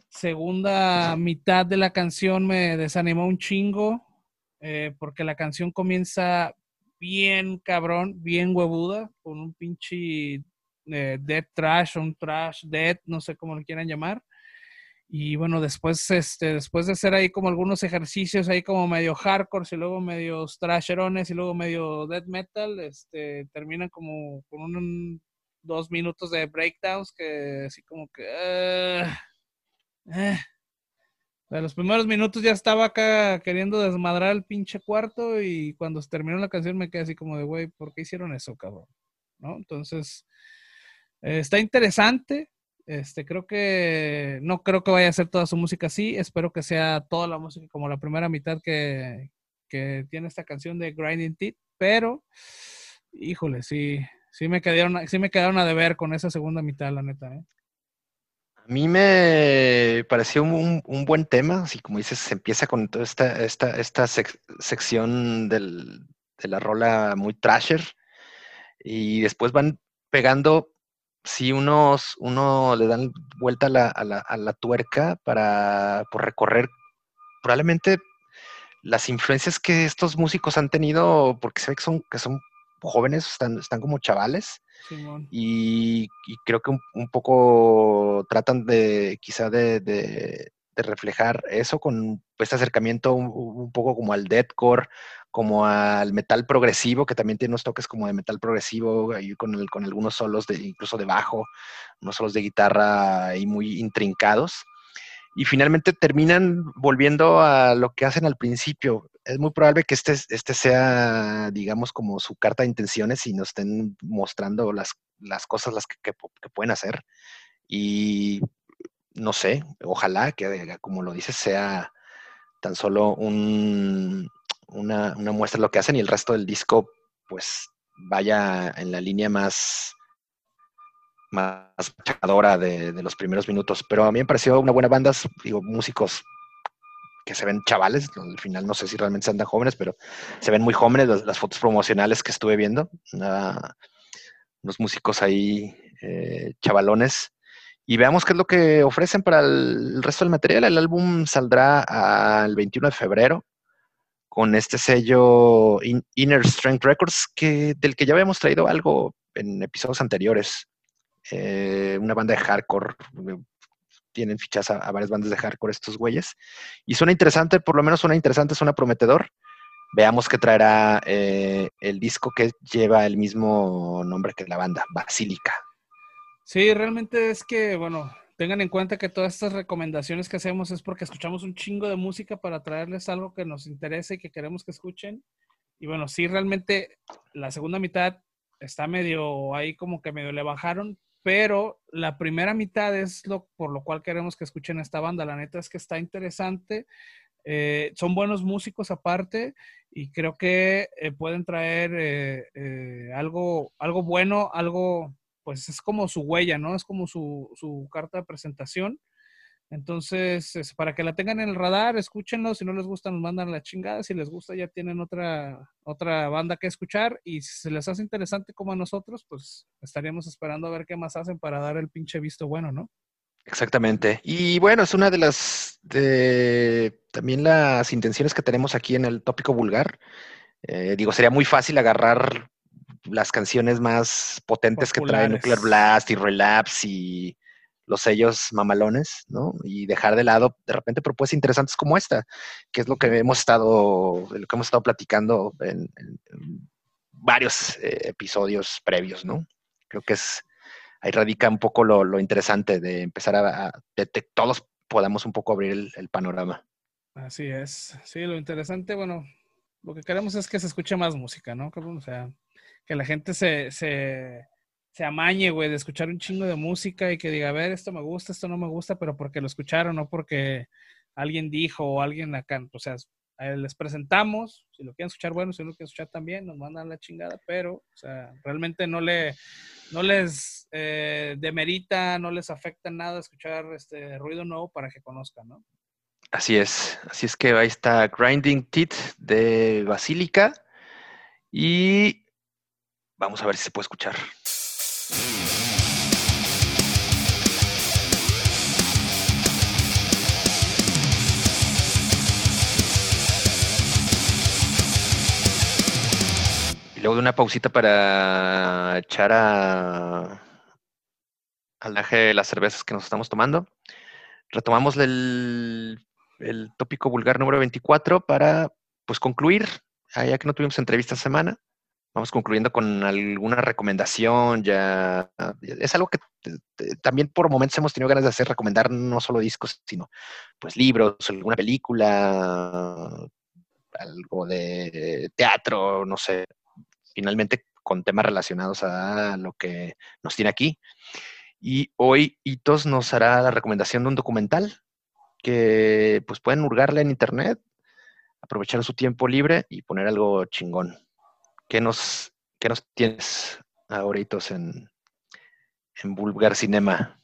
segunda mitad de la canción me desanimó un chingo eh, porque la canción comienza bien cabrón, bien huevuda, con un pinche eh, dead trash, un trash dead, no sé cómo lo quieran llamar. Y bueno, después, este, después de hacer ahí como algunos ejercicios ahí como medio hardcore y luego medio trasherones y luego medio death metal, este, terminan como con un, un dos minutos de breakdowns que así como que... Uh. De los primeros minutos ya estaba acá queriendo desmadrar el pinche cuarto y cuando terminó la canción me quedé así como de, güey, ¿por qué hicieron eso, cabrón? ¿No? Entonces, eh, está interesante. Este, creo que no creo que vaya a ser toda su música así. Espero que sea toda la música como la primera mitad que, que tiene esta canción de Grinding Teeth, pero híjole, sí, sí me quedaron, sí me quedaron a deber con esa segunda mitad, la neta, ¿eh? A mí me pareció un, buen tema, así como dices, se empieza con toda esta, esta, esta sec sección del, de la rola muy trasher y después van pegando, si unos, uno le dan vuelta a la, a la, a la tuerca para por recorrer probablemente las influencias que estos músicos han tenido, porque se ve que son, que son jóvenes, están, están como chavales. Y, y, creo que un, un, poco tratan de quizá de, de, de, reflejar eso con este acercamiento un, un, poco como al deathcore, como al metal progresivo, que también tiene unos toques como de metal progresivo, ahí con, el, con algunos solos de, incluso de bajo, unos solos de guitarra ahí muy intrincados. Y finalmente terminan volviendo a lo que hacen al principio, es muy probable que este, este sea, digamos, como su carta de intenciones y nos estén mostrando las, cosas que, pueden hacer. Y no sé, ojalá que, como lo dices, sea tan solo un, una, una, muestra de lo que hacen y el resto del disco, pues, vaya en la línea más más machacadora de, de los primeros minutos. Pero a mí me pareció una buena banda, digo, músicos que se ven chavales, al final no sé si realmente sean tan jóvenes, pero se ven muy jóvenes las, fotos promocionales que estuve viendo, uh, unos músicos ahí eh, chavalones. Y veamos qué es lo que ofrecen para el, resto del material. El álbum saldrá al 21 de febrero con este sello In, Inner Strength Records, que, del que ya habíamos traído algo en episodios anteriores. eh, una banda de hardcore. Tienen fichas a, varias bandas de hardcore estos güeyes. Y suena interesante, por lo menos suena interesante, suena prometedor. Veamos qué traerá eh, el disco que lleva el mismo nombre que la banda, Basílica. Sí, realmente es que, bueno, tengan en cuenta que todas estas recomendaciones que hacemos es porque escuchamos un chingo de música para traerles algo que nos interese y que queremos que escuchen. Y bueno, sí, realmente la segunda mitad está medio ahí como que medio le bajaron, pero la primera mitad es lo por lo cual queremos que escuchen esta banda. La neta es que está interesante. Eh, son buenos músicos aparte y creo que eh, pueden traer eh, algo, algo bueno, algo pues es como su huella, ¿no? Es como su, su carta de presentación. Entonces, para que la tengan en el radar, escúchenlo. Si no les gusta, nos mandan la chingada. Si les gusta, ya tienen otra, otra banda que escuchar. Y si se les hace interesante como a nosotros, pues estaríamos esperando a ver qué más hacen para dar el pinche visto bueno, ¿no? Exactamente. Y bueno, es una de las, de también las intenciones que tenemos aquí en el tópico vulgar. Eh, digo, sería muy fácil agarrar las canciones más potentes que trae Nuclear Blast y Relapse y los sellos mamalones, ¿no? Y dejar de lado de repente propuestas interesantes como esta, que es lo que hemos estado, lo que hemos estado platicando en, varios eh, episodios previos, ¿no? Creo que es ahí radica un poco lo, interesante de empezar a, que todos podamos un poco abrir el, panorama. Así es. Sí, lo interesante, bueno, lo que queremos es que se escuche más música, ¿no? O sea, que la gente se, se, se amañe, güey, de escuchar un chingo de música y que diga, a ver, esto me gusta, esto no me gusta, pero porque lo escucharon, no porque alguien dijo o alguien acá, o sea, les presentamos, si lo quieren escuchar, bueno, si no lo quieren escuchar también, nos mandan la chingada, pero, o sea, realmente no, le, no les eh, demerita, no les afecta nada escuchar este ruido nuevo para que conozcan, ¿no? Así es, así es que ahí está Grinding Teeth de Basílica y Vamos a ver si se puede escuchar. Luego de una pausita para echar a, al de las cervezas que nos estamos tomando. Retomamos el, el tópico vulgar número 24 para pues concluir, ya que no tuvimos entrevista semana, vamos concluyendo con alguna recomendación. Ya es algo que también por momentos hemos tenido ganas de hacer, recomendar no solo discos, sino pues libros, alguna película, algo de teatro, no sé. Finalmente con temas relacionados a lo que nos tiene aquí. Y hoy Hitos nos hará la recomendación de un documental que pues pueden hurgarle en internet, aprovechar su tiempo libre y poner algo chingón. ¿Qué nos, nos tienes ahorita en, en Vulgar Cinema?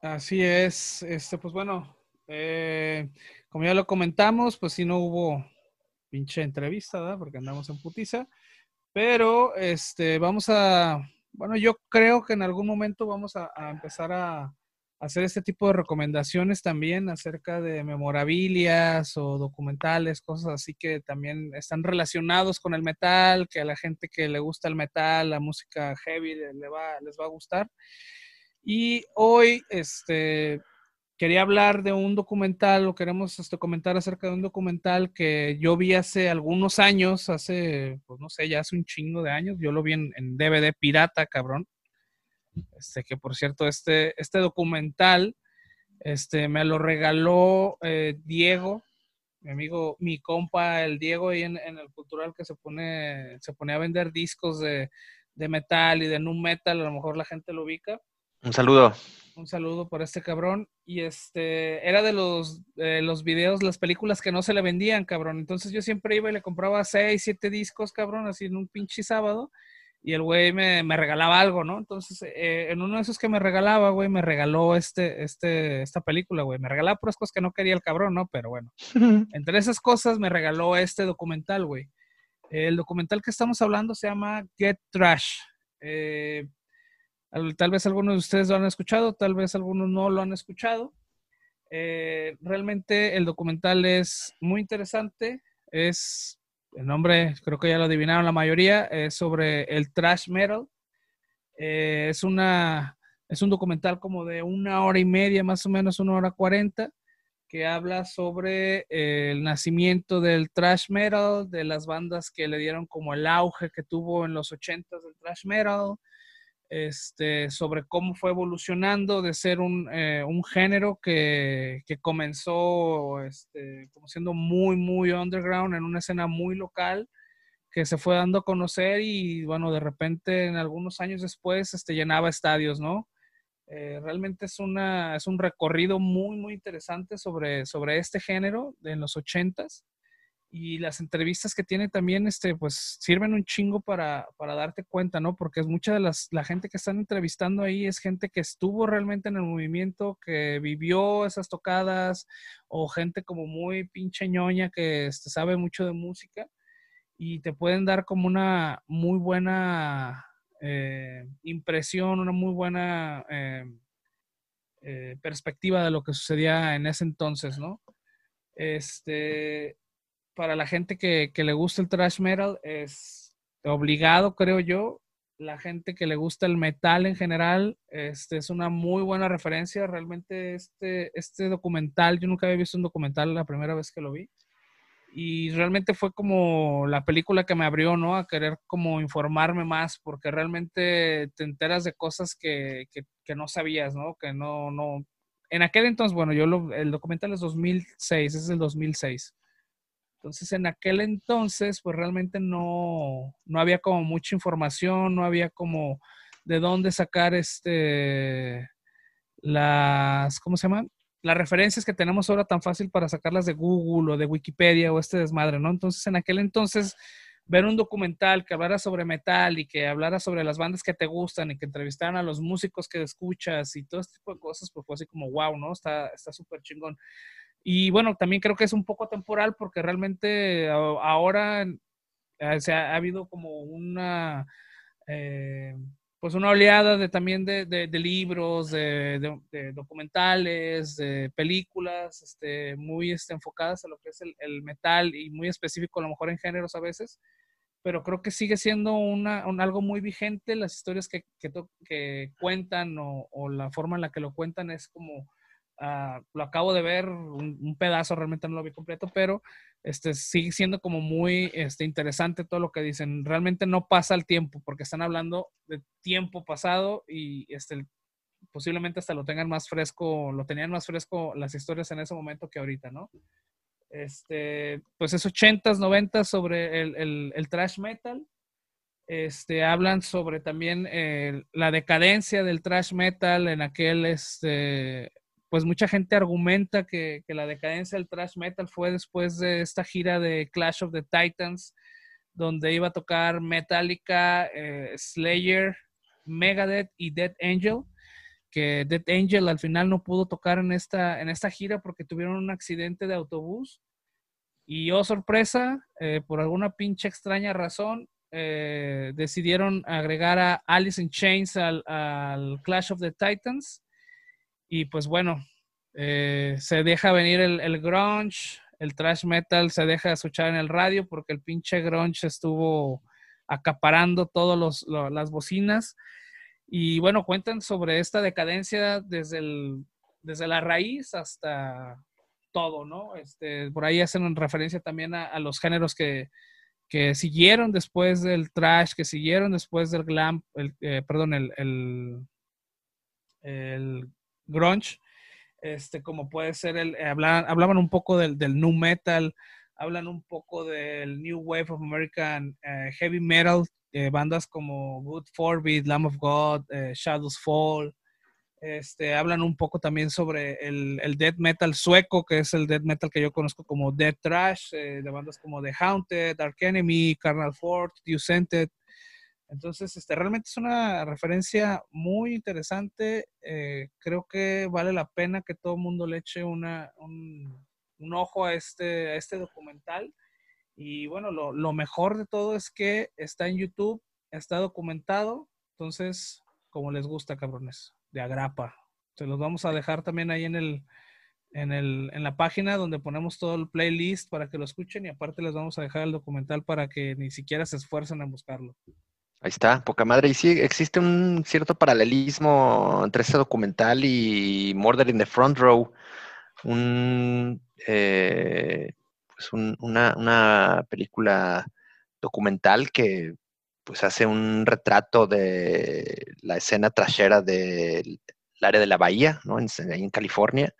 Así es, este, pues bueno, eh, como ya lo comentamos, pues sí no hubo pinche entrevista, ¿verdad? Porque andamos en putiza, pero este, vamos a, bueno, yo creo que en algún momento vamos a empezar a, hacer este tipo de recomendaciones también acerca de memorabilias o documentales, cosas así que también están relacionados con el metal, que a la gente que le gusta el metal, la música heavy le va, les va a gustar. Y hoy este, quería hablar de un documental, o queremos este, comentar acerca de un documental que yo vi hace algunos años, hace, pues no sé, ya hace un chingo de años, yo lo vi en, DVD pirata, cabrón. Este, que por cierto, este, este documental este, me lo regaló eh, Diego, mi amigo, mi compa, el Diego, ahí en, el cultural que se pone, se pone a vender discos de, metal y de nu metal, a lo mejor la gente lo ubica. Un saludo. Un saludo por este cabrón. Y este, era de los, los videos, las películas que no se le vendían, cabrón. Entonces yo siempre iba y le compraba seis, siete discos, cabrón, así en un pinche sábado y el güey me, regalaba algo, ¿no? Entonces, eh, en uno de esos que me regalaba, güey, me regaló este, este, esta película, güey. Me regalaba puras cosas que no quería el cabrón, ¿no? Pero bueno, [laughs] entre esas cosas me regaló este documental, güey. El documental que estamos hablando se llama Get Trash. Eh, tal vez algunos de ustedes lo han escuchado, tal vez algunos no lo han escuchado. Eh, realmente el documental es muy interesante. Es el nombre, creo que ya lo adivinaron la mayoría, es sobre el trash metal. Eh, es, una, Es un documental como de una hora y media, más o menos una hora cuarenta, que habla sobre eh, el nacimiento del thrash metal, de las bandas que le dieron como el auge que tuvo en los ochentas del thrash metal, este, sobre cómo fue evolucionando de ser un, eh, un género que, que comenzó este, como siendo muy, muy underground en una escena muy local que se fue dando a conocer y bueno, de repente en algunos años después este, llenaba estadios, ¿no? Eh, realmente es, una, es un recorrido muy, muy interesante sobre, sobre este género de en los ochentas y las entrevistas que tiene también, este, pues sirven un chingo para, para darte cuenta, ¿no? Porque es mucha de las, la gente que están entrevistando ahí es gente que estuvo realmente en el movimiento, que vivió esas tocadas, o gente como muy pinche ñoña que este, sabe mucho de música y te pueden dar como una muy buena eh, impresión, una muy buena eh, eh, perspectiva de lo que sucedía en ese entonces, ¿no? Este, para la gente que, le gusta el thrash metal es obligado, creo yo. La gente que le gusta el metal en general, este es una muy buena referencia. Realmente este, este documental, yo nunca había visto un documental la primera vez que lo vi. Y realmente fue como la película que me abrió, ¿no? A querer como informarme más, porque realmente te enteras de cosas que, que, no sabías, ¿no? Que no, no... En aquel entonces, bueno, yo lo, el documental es 2006, es el 2006. Entonces, en aquel entonces, pues realmente no, no había como mucha información, no había como de dónde sacar este, las, ¿cómo se llaman? Las referencias que tenemos ahora tan fácil para sacarlas de Google o de Wikipedia o este desmadre, ¿no? Entonces, en aquel entonces, ver un documental que hablara sobre metal y que hablara sobre las bandas que te gustan y que entrevistaran a los músicos que escuchas y todo este tipo de cosas, pues fue así como, wow, ¿no? Está súper chingón. Y bueno, también creo que es un poco temporal porque realmente ahora eh, se ha, habido como una, eh, pues una oleada de también de, de, libros, de, documentales, de películas, este, muy este, enfocadas a lo que es el, metal y muy específico a lo mejor en géneros a veces, pero creo que sigue siendo una, un, algo muy vigente. Las historias que, que, que cuentan o, o, la forma en la que lo cuentan es como Ah, lo acabo de ver un, pedazo, realmente no lo vi completo, pero este, sigue siendo como muy este, interesante todo lo que dicen. Realmente no pasa el tiempo porque están hablando de tiempo pasado y este, posiblemente hasta lo tengan más fresco, lo tenían más fresco las historias en ese momento que ahorita, ¿no? Este, pues es 80s, 90 sobre el, el, el, trash metal. Este, hablan sobre también eh, la decadencia del trash metal en aquel, este, pues mucha gente argumenta que, la decadencia del thrash metal fue después de esta gira de Clash of the Titans, donde iba a tocar Metallica, eh, Slayer, Megadeth y Dead Angel, que Dead Angel al final no pudo tocar en esta, en esta gira porque tuvieron un accidente de autobús. Y oh sorpresa, eh, por alguna pinche extraña razón, eh, decidieron agregar a Alice in Chains al Clash of the Titans y pues bueno, eh, se deja venir el, grunge, el thrash metal se deja de escuchar en el radio porque el pinche grunge estuvo acaparando todas las bocinas. Y bueno, cuentan sobre esta decadencia desde, el, desde la raíz hasta todo, ¿no? Este, por ahí hacen referencia también a, los géneros que, que, siguieron después del trash, que siguieron después del glam, el, eh, perdón, el, el, el grunge, este, como puede ser el, eh, hablaban, un poco del, del new metal, hablan un poco del new wave of American eh, heavy metal, eh, bandas como Good Forbid, Lamb of God, Shadows Fall, este, hablan un poco también sobre el, el, death metal sueco, que es el death metal que yo conozco como death trash, de bandas como The Haunted, Dark Enemy, Carnal Fort, Scented, entonces, este, realmente es una referencia muy interesante. Eh, creo que vale la pena que todo el mundo le eche una, un, ojo a este, a este documental. Y bueno, lo, lo, mejor de todo es que está en YouTube, está documentado. Entonces, como les gusta, cabrones, de agrapa. Se los vamos a dejar también ahí en el, en, el, en la página donde ponemos todo el playlist para que lo escuchen y aparte les vamos a dejar el documental para que ni siquiera se esfuercen en buscarlo. Ahí está, poca madre. Y sí, existe un cierto paralelismo entre ese documental y Murder in the Front Row. Un, eh, pues una, película documental que pues hace un retrato de la escena trashera del área de la bahía, ¿no? En, en California.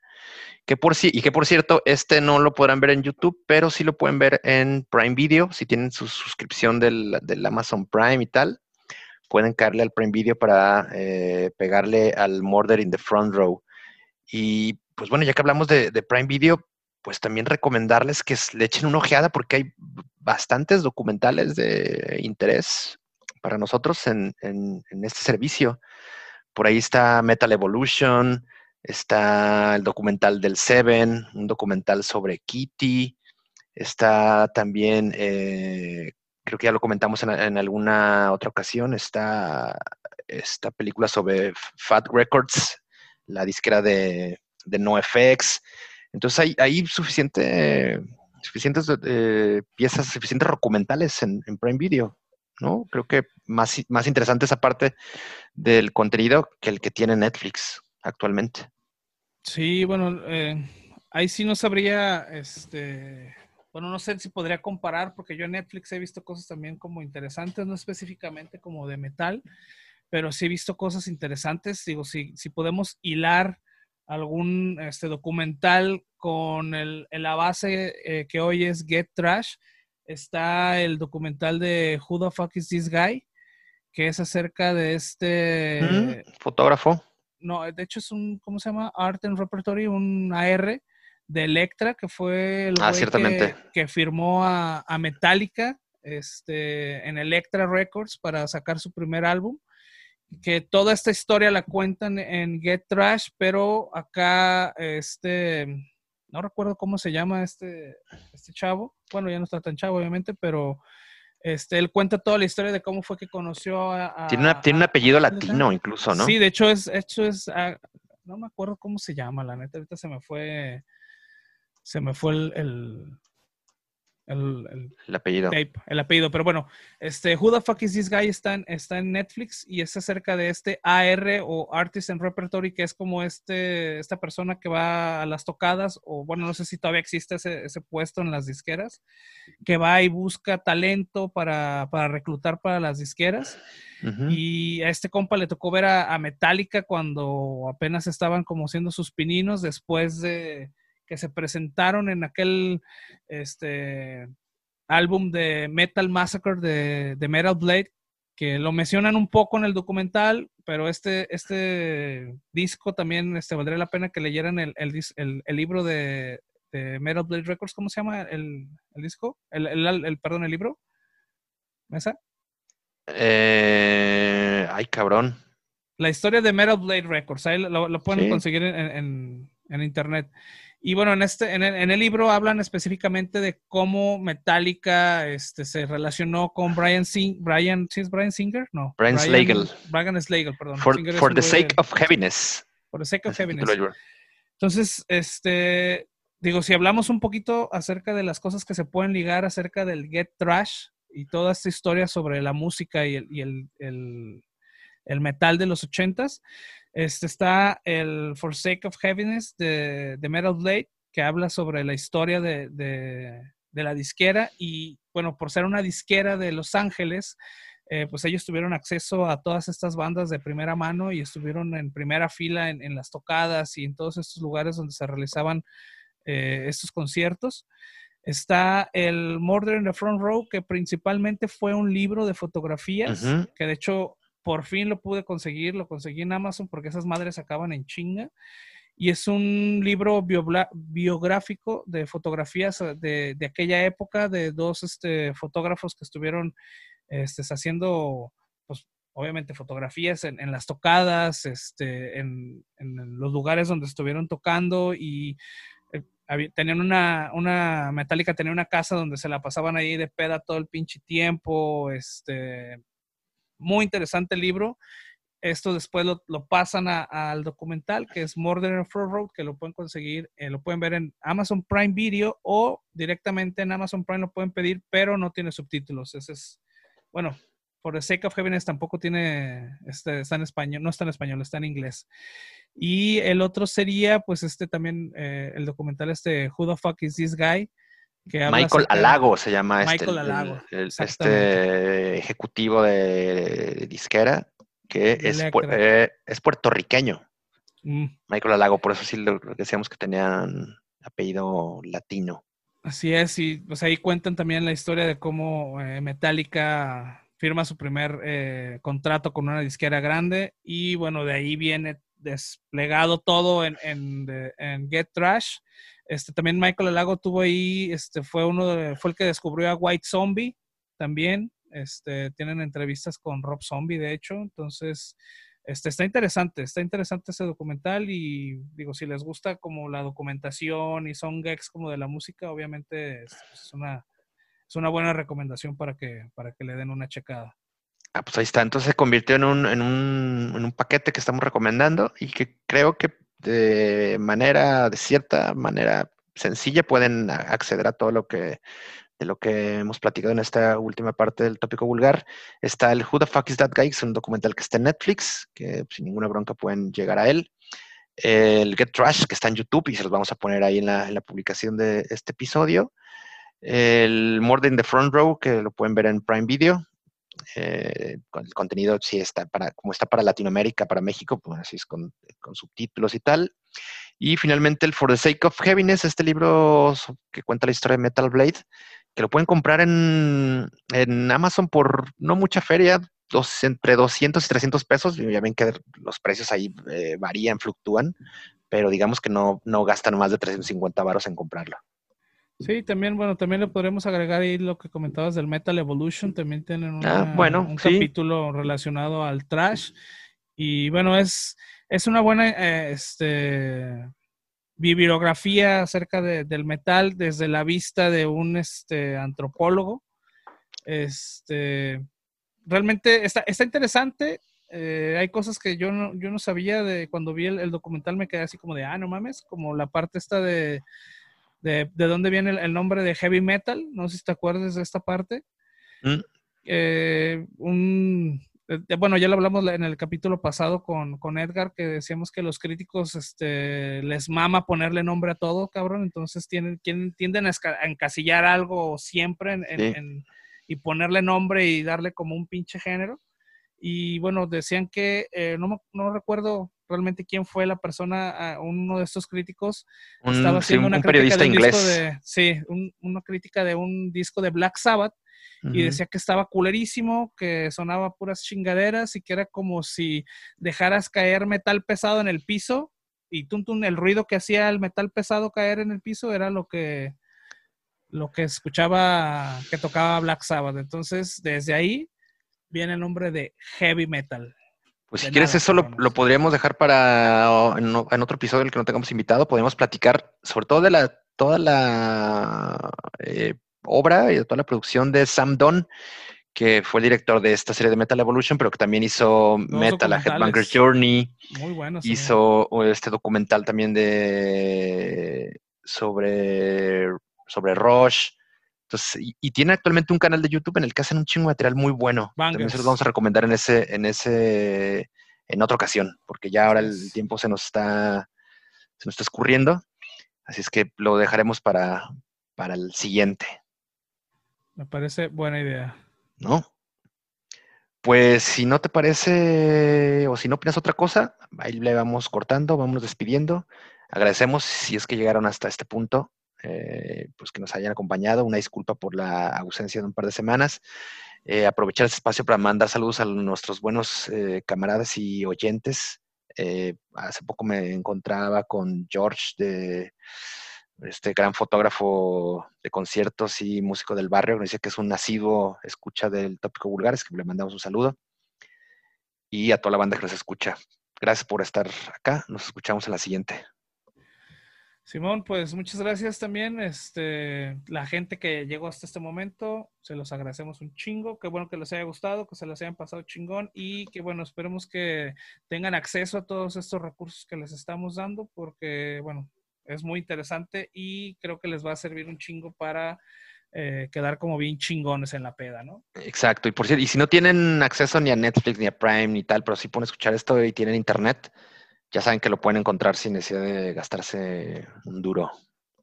Que por sí, y que por cierto, este no lo podrán ver en YouTube, pero sí lo pueden ver en Prime Video, si tienen su suscripción del, Amazon Prime y tal, pueden caerle al Prime Video para eh, pegarle al Murder in the Front Row. Y pues bueno, ya que hablamos de, Prime Video, pues también recomendarles que le echen una ojeada porque hay bastantes documentales de interés para nosotros en, en este servicio. Por ahí está Metal Evolution, está el documental del Seven, un documental sobre Kitty, está también, eh, creo que ya lo comentamos en, alguna otra ocasión, está esta película sobre Fat Records, la disquera de, de NoFX. Entonces hay, suficiente, suficientes eh, piezas, suficientes documentales en, Prime Video. ¿no? Creo que más, más interesante esa parte del contenido que el que tiene Netflix actualmente. Sí, bueno, eh, ahí sí no sabría, este, bueno, no sé si podría comparar, porque yo en Netflix he visto cosas también como interesantes, no específicamente como de metal, pero sí he visto cosas interesantes. Digo, si, si podemos hilar algún este, documental con el, la base eh, que hoy es Get Trash, está el documental de Who the Fuck is This Guy, que es acerca de este... fotógrafo no, de hecho es un, ¿cómo se llama? Art and Repertory, un AR de Electra, que fue el ah, Que, que, firmó a, a, Metallica este, en Electra Records para sacar su primer álbum. Que toda esta historia la cuentan en Get Trash, pero acá, este, no recuerdo cómo se llama este, este chavo. Bueno, ya no está tan chavo, obviamente, pero este, él cuenta toda la historia de cómo fue que conoció a... tiene, tiene un apellido latino incluso, ¿no? Sí, de hecho es, hecho es, ah, no me acuerdo cómo se llama, la neta, ahorita se me fue, se me fue el, el, apellido. el apellido, pero bueno, este, Who the Fuck is This Guy está en, está en Netflix y es acerca de este AR o Artist and Repertory, que es como este, esta persona que va a las tocadas, o bueno, no sé si todavía existe ese, ese puesto en las disqueras, que va y busca talento para, para reclutar para las disqueras. Y a este compa le tocó ver a, a Metallica cuando apenas estaban como siendo sus pininos después de que se presentaron en aquel este, álbum de Metal Massacre de, Metal Blade, que lo mencionan un poco en el documental, pero este, este disco también este, valdría la pena que leyeran el, libro de, Metal Blade Records, ¿cómo se llama el, disco? El, perdón, el libro. ¿Mesa? Eh, ay, cabrón. La historia de Metal Blade Records, ahí lo, pueden conseguir en, en internet. Y bueno, en, este, en el, libro hablan específicamente de cómo Metallica este, se relacionó con Brian, Sing, Brian, ¿sí es Brian Singer? No. Brian, Slagel. Brian Slagel, perdón. For, the sake of heaviness. For the sake of heaviness. Entonces, este, digo, si hablamos un poquito acerca de las cosas que se pueden ligar acerca del Get Trash y toda esta historia sobre la música y el, y el, el, el metal de los ochentas, este está el Forsake of Heaviness de, Metal Blade, que habla sobre la historia de, la disquera. Y bueno, por ser una disquera de Los Ángeles, eh, pues ellos tuvieron acceso a todas estas bandas de primera mano y estuvieron en primera fila en, las tocadas y en todos estos lugares donde se realizaban eh, estos conciertos. Está el Murder in the Front Row, que principalmente fue un libro de fotografías, que de hecho por fin lo pude conseguir, lo conseguí en Amazon porque esas madres acaban en chinga. Y es un libro biográfico de fotografías eh, de, aquella época de dos este, fotógrafos que estuvieron este, haciendo, pues, obviamente, fotografías en, las tocadas, este, en, los lugares donde estuvieron tocando y eh, tenían una, una tenía una casa donde se la pasaban ahí de peda todo el pinche tiempo, este, muy interesante el libro. Esto después lo, pasan al documental que es Murder Front Road, que lo pueden conseguir, eh, lo pueden ver en Amazon Prime Video o directamente en Amazon Prime lo pueden pedir, pero no tiene subtítulos. Ese es, bueno, For the Sake of Heaviness tampoco tiene, este, está en español, no está en español, está en inglés. Y el otro sería, pues, este también, eh, el documental este, Who the Fuck is This Guy? Michael Alago se llama este, Michael Alago, este ejecutivo de disquera, que es, eh, es, puertorriqueño. Mm. Michael Alago, por eso sí lo decíamos que tenían apellido latino. Así es, y pues ahí cuentan también la historia de cómo eh, Metallica firma su primer eh, contrato con una disquera grande y bueno, de ahí viene desplegado todo en, en, Get Trash. Este, también Michael Lago tuvo ahí, este, fue uno de, fue el que descubrió a White Zombie también. Este, tienen entrevistas con Rob Zombie, de hecho. Entonces, este, está interesante, está interesante ese documental y digo, si les gusta como la documentación y son gags como de la música, obviamente es, pues, una, es una buena recomendación para que, para que le den una checada. Ah, pues ahí está. Entonces se convirtió en un, en un, en un paquete que estamos recomendando y que creo que de manera, de cierta manera sencilla, pueden acceder a todo lo que de lo que hemos platicado en esta última parte del tópico vulgar. Está el Who the Fuck is That Guy, que es un documental que está en Netflix, que sin ninguna bronca pueden llegar a él. El Get Trash, que está en YouTube y se los vamos a poner ahí en la, en la publicación de este episodio. El More Than the Front Row, que lo pueden ver en Prime Video. Eh, el contenido sí está para, como está para Latinoamérica, para México, pues así es con, subtítulos y tal. Y finalmente el For the Sake of Heaviness, este libro que cuenta la historia de Metal Blade, que lo pueden comprar en, Amazon por no mucha feria, entre 200 y 300 pesos. Ya ven que los precios ahí eh, varían, fluctúan, pero digamos que no, no gastan más de 350 varos en comprarlo. Sí, también, bueno, también le podremos agregar ahí lo que comentabas del Metal Evolution, también tienen ah, un capítulo relacionado al trash. Y bueno, es, es una buena eh, este, bibliografía acerca del metal desde la vista de un este, antropólogo. Este, realmente está, está interesante. Eh, hay cosas que yo no, yo no sabía de cuando vi el, documental, me quedé así como de, ah, no mames, como la parte esta de, de, dónde viene el, nombre de heavy metal. No sé si te acuerdas de esta parte. Mm. Eh, un, eh, bueno, ya lo hablamos en el capítulo pasado con, con, Edgar, que decíamos que los críticos este, les mama ponerle nombre a todo, cabrón. Entonces tienen, tienden a, encasillar algo siempre y ponerle nombre y darle como un pinche género. Y bueno, decían que, eh, no, no recuerdo realmente quién fue la persona, uno de estos críticos, estaba haciendo una crítica de un inglés. disco de, sí, una crítica de un disco de Black Sabbath y decía que estaba culerísimo, que sonaba puras chingaderas y que era como si dejaras caer metal pesado en el piso y tum, el ruido que hacía el metal pesado caer en el piso era lo que lo que escuchaba que tocaba Black Sabbath. Entonces, desde ahí viene el nombre de heavy metal. Pues si quieres eso lo, podríamos dejar para en, otro episodio el que no tengamos invitado, podemos platicar sobre todo de la toda la eh, obra y de toda la producción de Sam Don, que fue el director de esta serie de Metal Evolution, pero que también hizo Metal, a Headbanger's Journey. Muy bueno. Hizo este documental también de sobre, sobre Rush. Entonces, y, tiene actualmente un canal de YouTube en el que hacen un chingo de material muy bueno. También se los vamos a recomendar en ese, en ese, en otra ocasión, porque ya ahora el tiempo se nos está, se nos está escurriendo. Así es que lo dejaremos para, para el siguiente. Me parece buena idea. ¿No? Pues si no te parece o si no opinas otra cosa, ahí le vamos cortando, vamos despidiendo. Agradecemos si es que llegaron hasta este punto, eh, pues que nos hayan acompañado. Una disculpa por la ausencia de un par de semanas. Eh, aprovechar este espacio para mandar saludos a nuestros buenos eh, camaradas y oyentes. hace poco me encontraba con George de este gran fotógrafo de conciertos y músico del barrio, nos dice que es un nacido escucha del Tópico Vulgares, que le mandamos un saludo. Y a toda la banda que nos escucha. Gracias por estar acá. Nos escuchamos en la siguiente. Simón, pues muchas gracias también. Este, la gente que llegó hasta este momento, se los agradecemos un chingo. Qué bueno que les haya gustado, que se les hayan pasado chingón y que bueno, esperemos que tengan acceso a todos estos recursos que les estamos dando, porque bueno, es muy interesante y creo que les va a servir un chingo para eh, quedar como bien chingones en la peda, ¿no? Exacto. Y por cierto, y si no tienen acceso ni a Netflix ni a Prime ni tal, pero sí pueden escuchar esto y tienen internet, ya saben que lo pueden encontrar sin necesidad de gastarse un duro.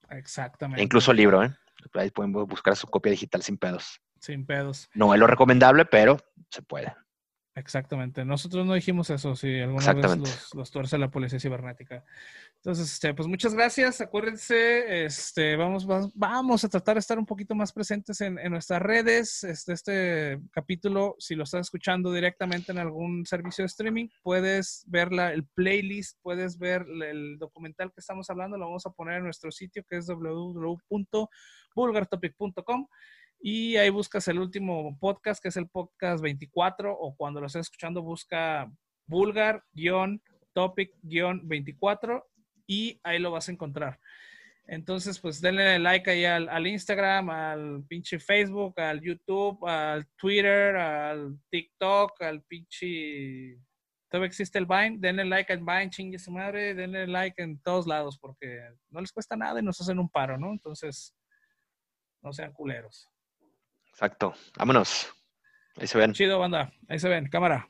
Exactamente. E incluso el libro, ¿eh? Ahí pueden buscar su copia digital sin pedos. Sin pedos. No es lo recomendable, pero se puede. Exactamente. Nosotros no dijimos eso, si alguna vez los, los tuerce la policía cibernética. Entonces, este, pues muchas gracias. Acuérdense, este, vamos, vamos a tratar de estar un poquito más presentes en, nuestras redes. Este, este capítulo, si lo estás escuchando directamente en algún servicio de streaming, puedes ver la, el playlist, puedes ver el documental que estamos hablando, lo vamos a poner en nuestro sitio que es www.vulgartopic.com y ahí buscas el último podcast, que es el podcast 24, o cuando lo estés escuchando, busca vulgar-topic-24 y ahí lo vas a encontrar. Entonces, pues denle like ahí al, Instagram, al pinche Facebook, al YouTube, al Twitter, al TikTok, al pinche... Todavía existe el Vine, denle like al Vine, chingue su madre, denle like en todos lados porque no les cuesta nada y nos hacen un paro, ¿no? Entonces, no sean culeros. Exacto. Vámonos. Ahí se ven. Chido, banda. Ahí se ven. Cámara.